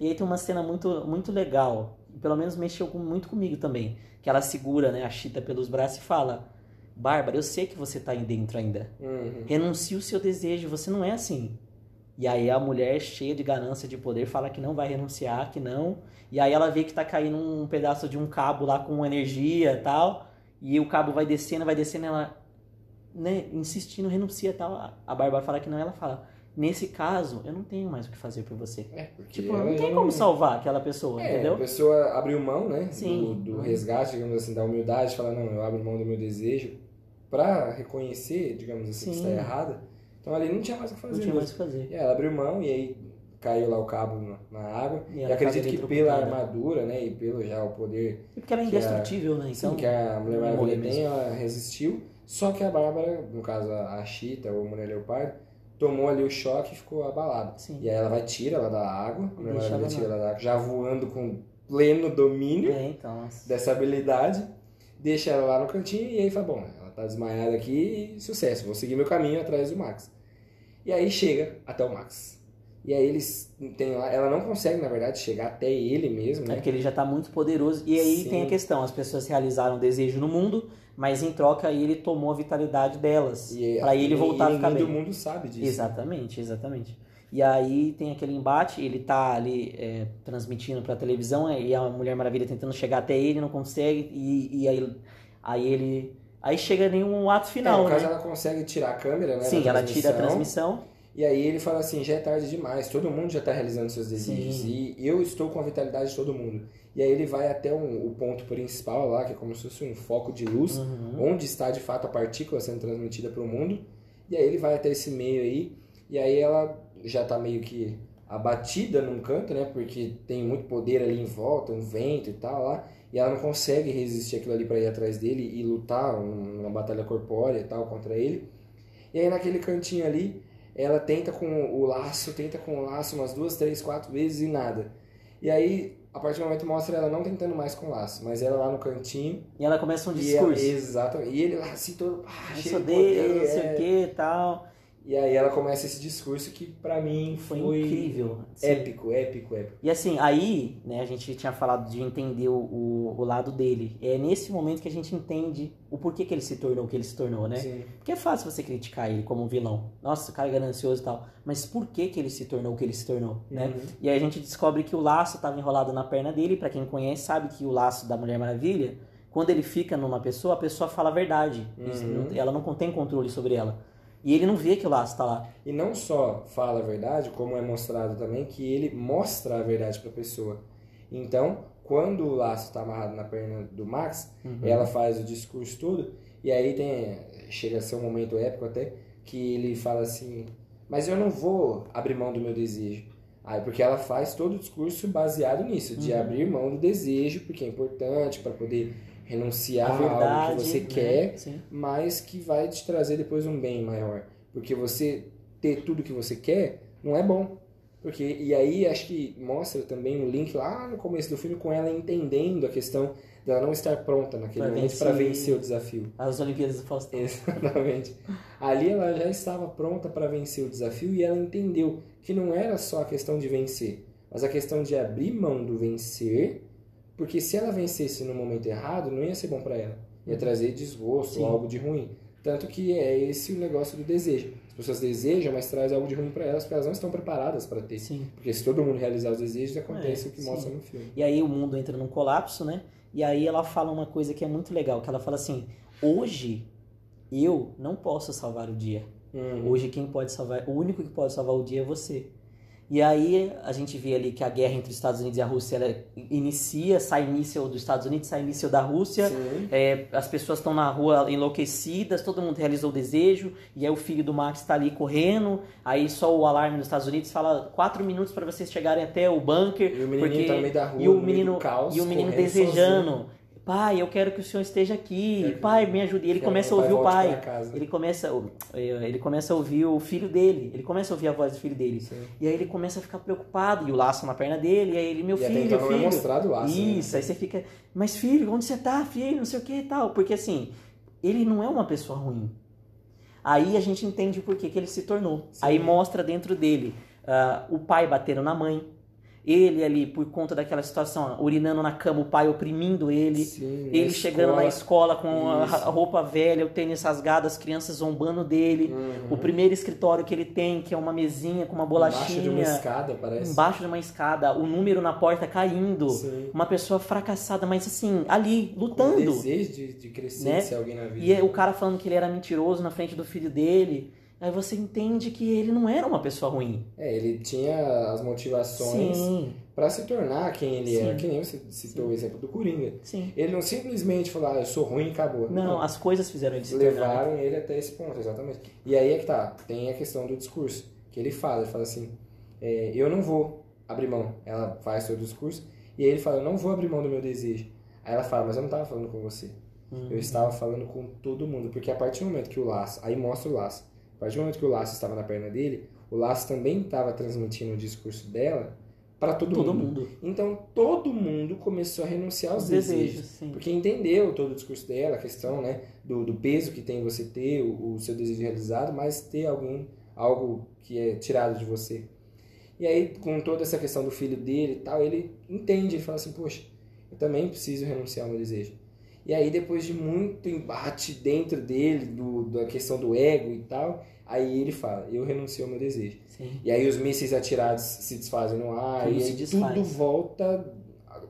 E aí tem uma cena muito, muito legal. Pelo menos mexeu muito comigo também. Que ela segura né, a Chita pelos braços e fala: Bárbara, eu sei que você tá aí dentro ainda. Uhum. Renuncie o seu desejo, você não é assim. E aí a mulher, cheia de ganância de poder, fala que não vai renunciar, que não. E aí ela vê que tá caindo um pedaço de um cabo lá com energia e tal. E o cabo vai descendo, vai descendo, ela, né, insistindo, renuncia e tal. A Bárbara fala que não, ela fala, nesse caso, eu não tenho mais o que fazer por você. É, porque Tipo, não tem como salvar aquela pessoa, É, a entendeu? pessoa abriu mão, né? Sim. Do, do resgate, digamos assim, da humildade, fala, não, eu abro mão do meu desejo pra reconhecer, digamos assim, que Sim. está errada. Então ali não tinha mais o que fazer. Não tinha mais o que fazer. E aí ela abriu mão e aí caiu lá o cabo na, na água. E E, acredito que pela armadura, né? E pelo já o poder E porque ela é que a- indestrutível, né? Então, sim, que a Mulher Maravilha tem, ela resistiu. Só que a Bárbara, no caso a a Cheetah ou a Mulher Leopardo, tomou ali o choque e ficou abalada. Sim. E aí ela vai tira ela da água, a Mulher Maravilha tira ela da água, já voando com pleno domínio É, então. dessa habilidade, deixa ela lá no cantinho e aí fala, bom, tá desmaiada aqui e sucesso, vou seguir meu caminho atrás do Max. E aí chega até o Max. E aí eles tem ela não consegue, na verdade, chegar até ele mesmo, É né? porque ele já tá muito poderoso. E aí Sim. tem a questão: as pessoas realizaram um desejo no mundo, mas em troca ele tomou a vitalidade delas. E, pra ele e voltar a ficar bem. do mundo sabe disso. Exatamente, exatamente. E aí tem aquele embate, ele tá ali é, transmitindo pra televisão e a Mulher Maravilha tentando chegar até ele, não consegue, e, e aí, aí ele. Aí chega nenhum ato É, final, no caso né? ela consegue tirar a câmera, né? Sim, ela tira a transmissão. transmissão. E aí ele fala assim, já é tarde demais, todo mundo já está realizando seus desejos Sim. e eu estou com a vitalidade de todo mundo. E aí ele vai até um- o ponto principal lá, que é como se fosse um foco de luz, Uhum. onde está de fato a partícula sendo transmitida para o mundo. E aí ele vai até esse meio aí, e aí ela já está meio que abatida num canto, né? Porque tem muito poder ali em volta, um vento e tal lá. E ela não consegue resistir aquilo ali para ir atrás dele e lutar um- uma batalha corpórea e tal contra ele. E aí naquele cantinho ali, ela tenta com o laço, tenta com o laço umas duas, três, quatro vezes e nada. E aí, a partir do momento mostra ela não tentando mais com o laço, mas ela lá no cantinho. E ela começa um E ela, discurso. exatamente. E ele lá assim todo. Ah, Eu sou de Deus, poder, não sei é. o que e tal. E aí ela começa esse discurso que pra mim Foi, foi, incrível. épico, épico, épico. E assim, aí, né, a gente tinha falado de entender o, o, o lado dele. É nesse momento que a gente entende o porquê que ele se tornou o que ele se tornou, né? Sim. Porque é fácil você criticar ele como um vilão. Nossa, o cara é ganancioso e tal. Mas por que que ele se tornou o que ele se tornou, né? Uhum. E aí a gente descobre que o laço estava enrolado na perna dele. Pra quem conhece, sabe que o laço da Mulher Maravilha, quando ele fica numa pessoa, a pessoa fala a verdade. Uhum. Ela não contém controle sobre ela. E ele não vê que o laço tá lá. E não só fala a verdade, como é mostrado também que ele mostra a verdade pra pessoa. Então, quando o laço tá amarrado na perna do Max, Uhum. ela faz o discurso todo, e aí tem. Chega a ser um momento épico até, que ele fala assim, mas eu não vou abrir mão do meu desejo. Aí, porque ela faz todo o discurso baseado nisso, de Uhum. abrir mão do desejo, porque é importante para poder renunciar a a verdade. algo que você né? quer, Sim. mas que vai te trazer depois um bem maior. Porque você ter tudo que você quer não é bom. Porque, e aí acho que mostra também um link lá no começo do filme com ela entendendo a questão dela não estar pronta naquele Pra momento para vencer. vencer o desafio. As Olimpíadas do Faustão. Exatamente. Ali ela já estava pronta para vencer o desafio e ela entendeu que não era só a questão de vencer, mas a questão de abrir mão do vencer, porque se ela vencesse no momento errado, não ia ser bom para ela. Ia trazer desgosto algo de ruim. Tanto que é esse o negócio do desejo. As pessoas desejam, mas traz algo de ruim para elas, porque elas não estão preparadas para ter. Sim. Porque se todo mundo realizar os desejos, acontece É, o que sim. mostra no filme. E aí o mundo entra num colapso, né? E aí ela fala uma coisa que é muito legal, que ela fala assim: "Hoje eu não posso salvar o dia. Uhum. Hoje quem pode salvar, o único que pode salvar o dia é você". E aí a gente vê ali que a guerra entre os Estados Unidos e a Rússia ela inicia, sai míssil dos Estados Unidos, sai míssil da Rússia, é, as pessoas estão na rua enlouquecidas, todo mundo realizou o desejo, e aí o filho do Max está ali correndo, aí só o alarme nos Estados Unidos fala quatro minutos para vocês chegarem até o bunker, E o menininho porque tá no meio da rua, e o menino caos, e o menino desejando, pai, eu quero que o senhor esteja aqui, pai, me ajude. E ele começa a ouvir o pai, ele começa, ele começa a ouvir o filho dele, ele começa a ouvir a voz do filho dele. Sim. E aí ele começa a ficar preocupado, e o laço na perna dele, e aí ele, meu E filho, então não é filho. mostrado o laço, né? Isso, aí você fica, mas filho, onde você tá, filho, não sei o que e tal. Porque assim, ele não é uma pessoa ruim. Aí a gente entende porquê que ele se tornou. Sim. Aí mostra dentro dele ah, o pai batendo na mãe, ele ali, por conta daquela situação, urinando na cama, o pai oprimindo ele. Sim, Ele chegando na escola com a Isso. a roupa velha, o tênis rasgado, as crianças zombando dele. Uhum. O primeiro escritório que ele tem, que é uma mesinha com uma Embaixo bolachinha. de uma escada, parece. Embaixo de uma escada, o número na porta caindo. Sim. Uma pessoa fracassada, mas assim, ali, Com lutando. desejo de, de crescer, Né? ser alguém na vida. E é o cara falando que ele era mentiroso na frente do filho dele. Aí você entende que ele não era uma pessoa ruim. É, ele tinha as motivações Sim, pra se tornar quem ele Sim. era. Que nem você citou o exemplo do Coringa. sim. Ele não simplesmente falou, ah, eu sou ruim e acabou. Não, as coisas fizeram ele se tornar. levaram ele até esse ponto, exatamente. E aí é que tá, tem a questão do discurso, que ele fala, ele fala assim, é, eu não vou abrir mão. Ela faz seu discurso, e aí ele fala, eu não vou abrir mão do meu desejo. Aí ela fala, mas eu não tava falando com você. Uhum. Eu estava falando com todo mundo, porque a partir do momento que o laço, aí mostra o laço, a partir do momento que o laço estava na perna dele, o laço também estava transmitindo o discurso dela para todo, Todo mundo. mundo. Então todo mundo começou a renunciar aos Os desejos. desejos. Porque entendeu todo o discurso dela, a questão né, do, do peso que tem você ter o, o seu desejo realizado, mas ter alguém, algo que é tirado de você. E aí, com toda essa questão do filho dele e tal, ele entende, ele fala assim, poxa, eu também preciso renunciar ao meu desejo. E aí, depois de muito embate dentro dele, do, da questão do ego e tal, aí ele fala, eu renuncio ao meu desejo. Sim. E aí os mísseis atirados se desfazem no ar, Tudo e aí desfaz. tudo volta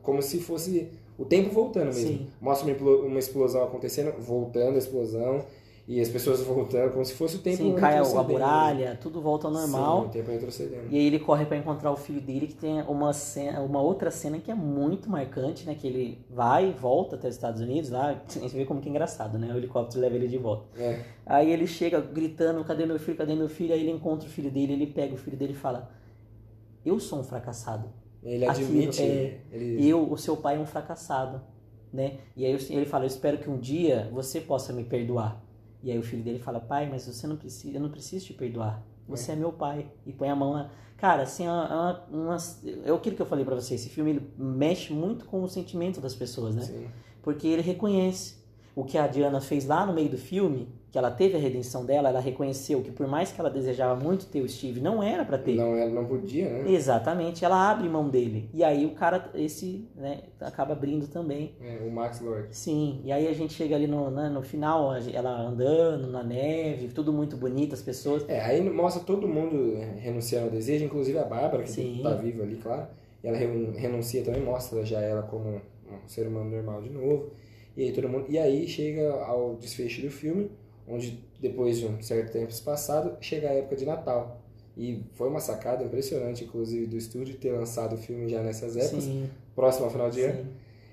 como se fosse o tempo voltando mesmo. Sim. Mostra uma uma explosão acontecendo, voltando a explosão, e as pessoas voltando, como se fosse o tempo Sim, cai a, a muralha, tudo volta ao normal. Sim, o tempo retrocedendo. E aí ele corre pra encontrar o filho dele, que tem uma, cena, uma outra cena que é muito marcante, né? Que ele vai e volta até os Estados Unidos, lá, [LAUGHS] você vê como que é engraçado, né? O helicóptero leva ele de volta. É, Aí ele chega gritando, cadê meu filho, cadê meu filho? Aí ele encontra o filho dele, ele pega o filho dele e fala, eu sou um fracassado. ele Aquilo, admite, é, ele, Eu, o seu pai é um fracassado, né? E aí ele fala, eu espero que um dia você possa me perdoar. E aí o filho dele fala, pai, mas você não precisa, eu não preciso te perdoar. Você é, meu pai. E põe a mão na... Cara, assim, é uma, uma, é aquilo que eu falei pra você, esse filme ele mexe muito com o sentimento das pessoas, né? sim, Porque ele reconhece o que a Diana fez lá no meio do filme, que ela teve a redenção dela, ela reconheceu que por mais que ela desejava muito ter o Steve, não era pra ter. não, ela não podia, né? Exatamente, ela abre mão dele. E aí o cara, esse, né, acaba abrindo também. É, o Max Lord. Sim, e aí a gente chega ali no, né, no final, ela andando na neve, tudo muito bonito, as pessoas. É, aí mostra todo mundo é, renunciando ao desejo, inclusive a Bárbara, que Sim. tá viva ali, claro. E ela ren- renuncia também, mostra já ela como um ser humano normal de novo. E aí todo mundo. E aí chega ao desfecho do filme, onde depois de um certo tempo se passado, chega a época de Natal. E foi uma sacada impressionante, inclusive, do estúdio ter lançado o filme já nessas épocas, Sim, próximo ao final de ano. sim.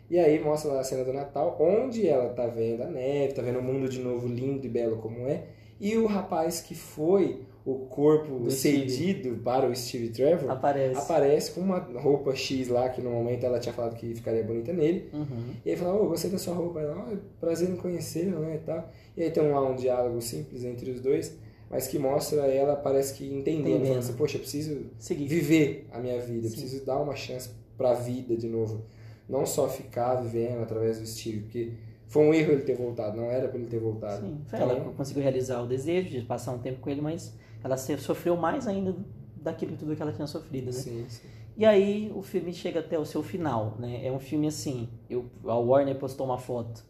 E aí mostra lá a cena do Natal, onde ela tá vendo a neve, tá vendo o mundo de novo lindo e belo como é. E o rapaz que foi o corpo Do Steve. cedido para o Steve Trevor Aparece. aparece com uma roupa X lá, que no momento ela tinha falado que ficaria bonita nele. Uhum. E aí fala, ô, gostei da sua roupa. Ela, "Ó, prazer em conhecê-lo, né, e tal. E aí tem lá um diálogo simples entre os dois, mas que mostra ela, parece que entendendo, Entendendo. falando assim, poxa, eu preciso Seguir. viver a minha vida, Sim. preciso dar uma chance pra vida de novo. Não só ficar vivendo através do Steve, porque foi um erro ele ter voltado, não era pra ele ter voltado. Sim, Então, ela conseguiu realizar o desejo de passar um tempo com ele, mas ela sofreu mais ainda daquilo tudo que ela tinha sofrido, né? sim, sim. E aí o filme chega até o seu final, né? É um filme assim, eu, a Warner postou uma foto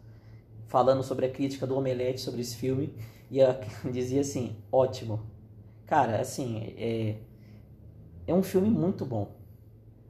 falando sobre a crítica do Omelete sobre esse filme e ela [LAUGHS] dizia assim, ótimo. Cara, assim, é, é um filme muito bom.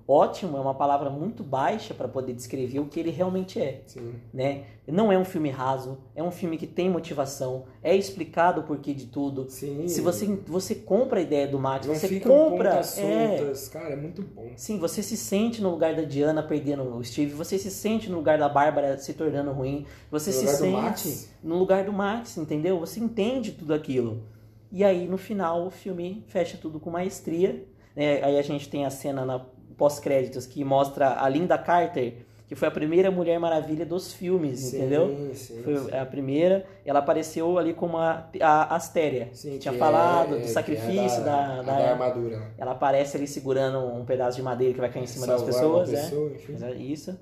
Ótimo é uma palavra muito baixa para poder descrever o que ele realmente é, Sim. né? Não é um filme raso, é um filme que tem motivação, é explicado o porquê de tudo. Sim. Se você você compra a ideia do Max, não você compra, pontas é, cara, é muito bom. Sim, você se sente no lugar da Diana perdendo o Steve, você se sente no lugar da Bárbara se tornando ruim, você No se sente no lugar do Max, entendeu? Você entende tudo aquilo. E aí no final o filme fecha tudo com maestria. né? Aí a gente tem a cena na pós-créditos que mostra a Linda Carter, que foi a primeira Mulher Maravilha dos filmes, Sim, entendeu? Sim, Foi sim. a primeira, ela apareceu ali como a, a Astéria, Sim, tinha falado é- do é- sacrifício é da, a da armadura. lá. ela aparece ali segurando um pedaço de madeira que vai cair em cima das Salvar uma pessoas, né? pessoa, enfim. Mas é Isso.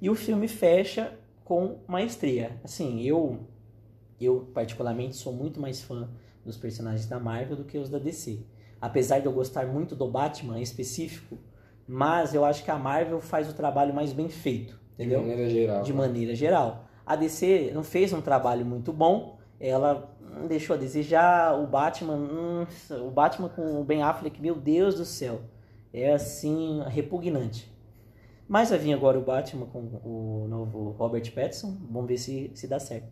E o filme fecha com maestria. Assim, eu, eu particularmente sou muito mais fã dos personagens da Marvel do que os da DC. Apesar de eu gostar muito do Batman em específico, mas eu acho que a Marvel faz o trabalho mais bem feito, De entendeu? maneira geral. de maneira geral. A DC não fez um trabalho muito bom, ela hum, deixou a desejar, o Batman, hum, o Batman com o Ben Affleck, meu Deus do céu, é assim, repugnante. Mas vai vir agora o Batman com o novo Robert Pattinson, vamos ver se, se dá certo.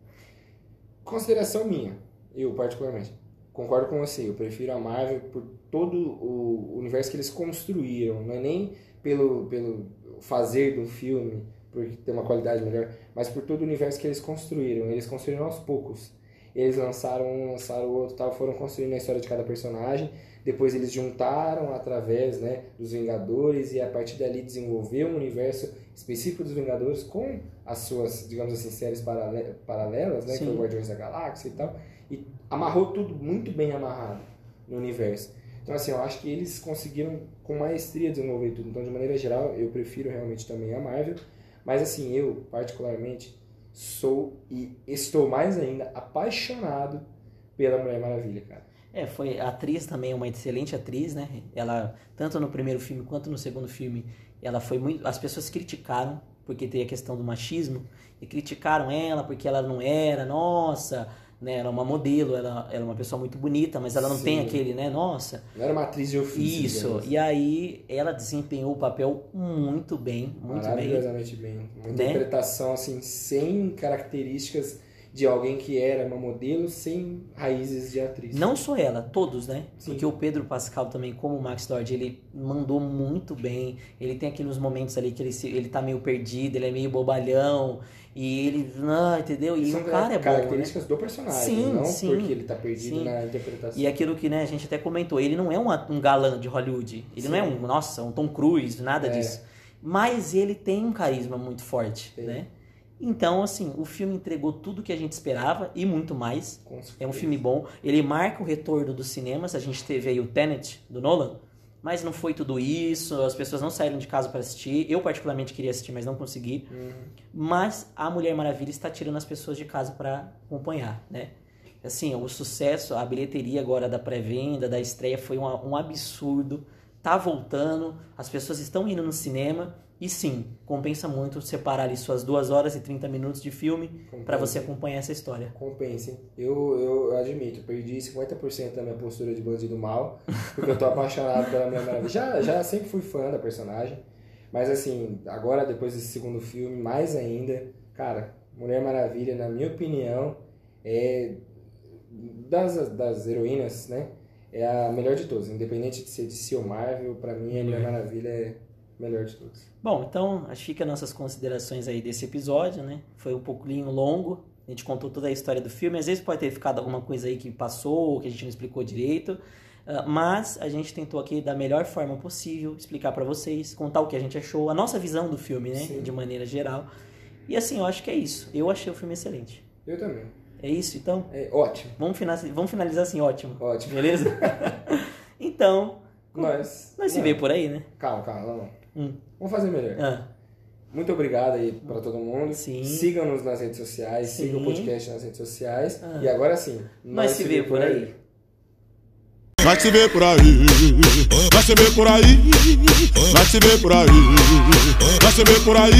Consideração minha, eu particularmente, concordo com você, eu prefiro a Marvel por todo o universo que eles construíram, não é nem pelo, pelo fazer do filme, por ter uma qualidade melhor, mas por todo o universo que eles construíram. Eles construíram aos poucos. Eles lançaram um, lançaram o outro, tal, foram construindo a história de cada personagem. Depois eles juntaram através né, dos Vingadores e a partir dali desenvolveu um universo específico dos Vingadores com as suas, digamos assim, séries parale- paralelas, né, que Sim. foi o Guardiões da Galáxia e tal. E amarrou tudo muito bem amarrado no universo. Então, assim, eu acho que eles conseguiram com maestria desenvolver tudo. Então, de maneira geral, eu prefiro realmente também a Marvel. Mas, assim, eu, particularmente, sou e estou mais ainda apaixonado pela Mulher Maravilha, cara. É, foi atriz também, uma excelente atriz, né? Ela, tanto no primeiro filme quanto no segundo filme, ela foi muito. As pessoas criticaram, porque tem a questão do machismo, e criticaram ela porque ela não era, nossa, né? Ela é uma modelo, ela, ela é uma pessoa muito bonita, mas ela não Sim. tem aquele, né? Nossa. Não era uma atriz de ofício. Isso. E aí ela desempenhou o papel muito bem, muito bem. Maravilhosamente bem. Uma Né? interpretação, assim, sem características de alguém que era uma modelo, sem raízes de atriz. Não só ela, todos, né? Sim. Porque o Pedro Pascal também, como o Max Lord, ele mandou muito bem. Ele tem aqueles momentos ali que ele, se, ele tá meio perdido, ele é meio bobalhão. E ele. Não, entendeu? E São o cara é bom. Né? características do personagem, Sim, não sim. porque ele tá perdido Sim. na interpretação. E aquilo que né, a gente até comentou, ele não é um, um galã de Hollywood. Ele não é um, nossa, um Tom Cruise, nada É. disso. Mas ele tem um carisma muito forte, né? Então, assim, o filme entregou tudo que a gente esperava e muito mais. É um filme bom. Ele marca o retorno dos cinemas. A gente teve aí o Tenet, do Nolan. Mas não foi tudo isso. As pessoas não saíram de casa para assistir. Eu, particularmente, queria assistir, mas não consegui. Uhum. Mas a Mulher Maravilha está tirando as pessoas de casa para acompanhar, né? Assim, o sucesso, a bilheteria agora da pré-venda, da estreia, foi um, um absurdo. Tá voltando, as pessoas estão indo no cinema. E sim, compensa muito separar ali suas 2 horas e 30 minutos de filme para você acompanhar essa história. Compensa, hein? Eu, eu admito, perdi 50% da minha postura de bandido mal, porque eu tô apaixonado pela Mulher Maravilha. Já, já sempre fui fã da personagem, mas assim, agora depois desse segundo filme, mais ainda, cara, Mulher Maravilha, na minha opinião, é das, das heroínas, né? É a melhor de todas, independente de ser de ou Marvel, pra mim a Mulher Maravilha é melhor de todas. Bom, então acho que fica nossas considerações aí desse episódio, né? Foi um pouquinho longo, a gente contou toda a história do filme. Às vezes pode ter ficado alguma coisa aí que passou, que a gente não explicou direito, ah, mas a gente tentou aqui da melhor forma possível explicar pra vocês, contar o que a gente achou, a nossa visão do filme, né? Sim. De maneira geral. E assim, eu acho que é isso. Eu achei o filme excelente. Eu também. É isso, então? É ótimo, Vamos finalizar, vamos finalizar assim, ótimo. ótimo. Beleza? [LAUGHS] então, Nós, nós se vê por aí, né? Calma, calma, não. Hum. Vamos fazer melhor. Ah, Muito obrigado aí para todo mundo. Sim. Sigam-nos nas redes sociais, Sim. sigam o podcast nas redes sociais. Ah. E agora sim, nós se vê por aí. Vai se ver por aí, vai se ver por aí, vai se ver por aí, vai se ver por aí.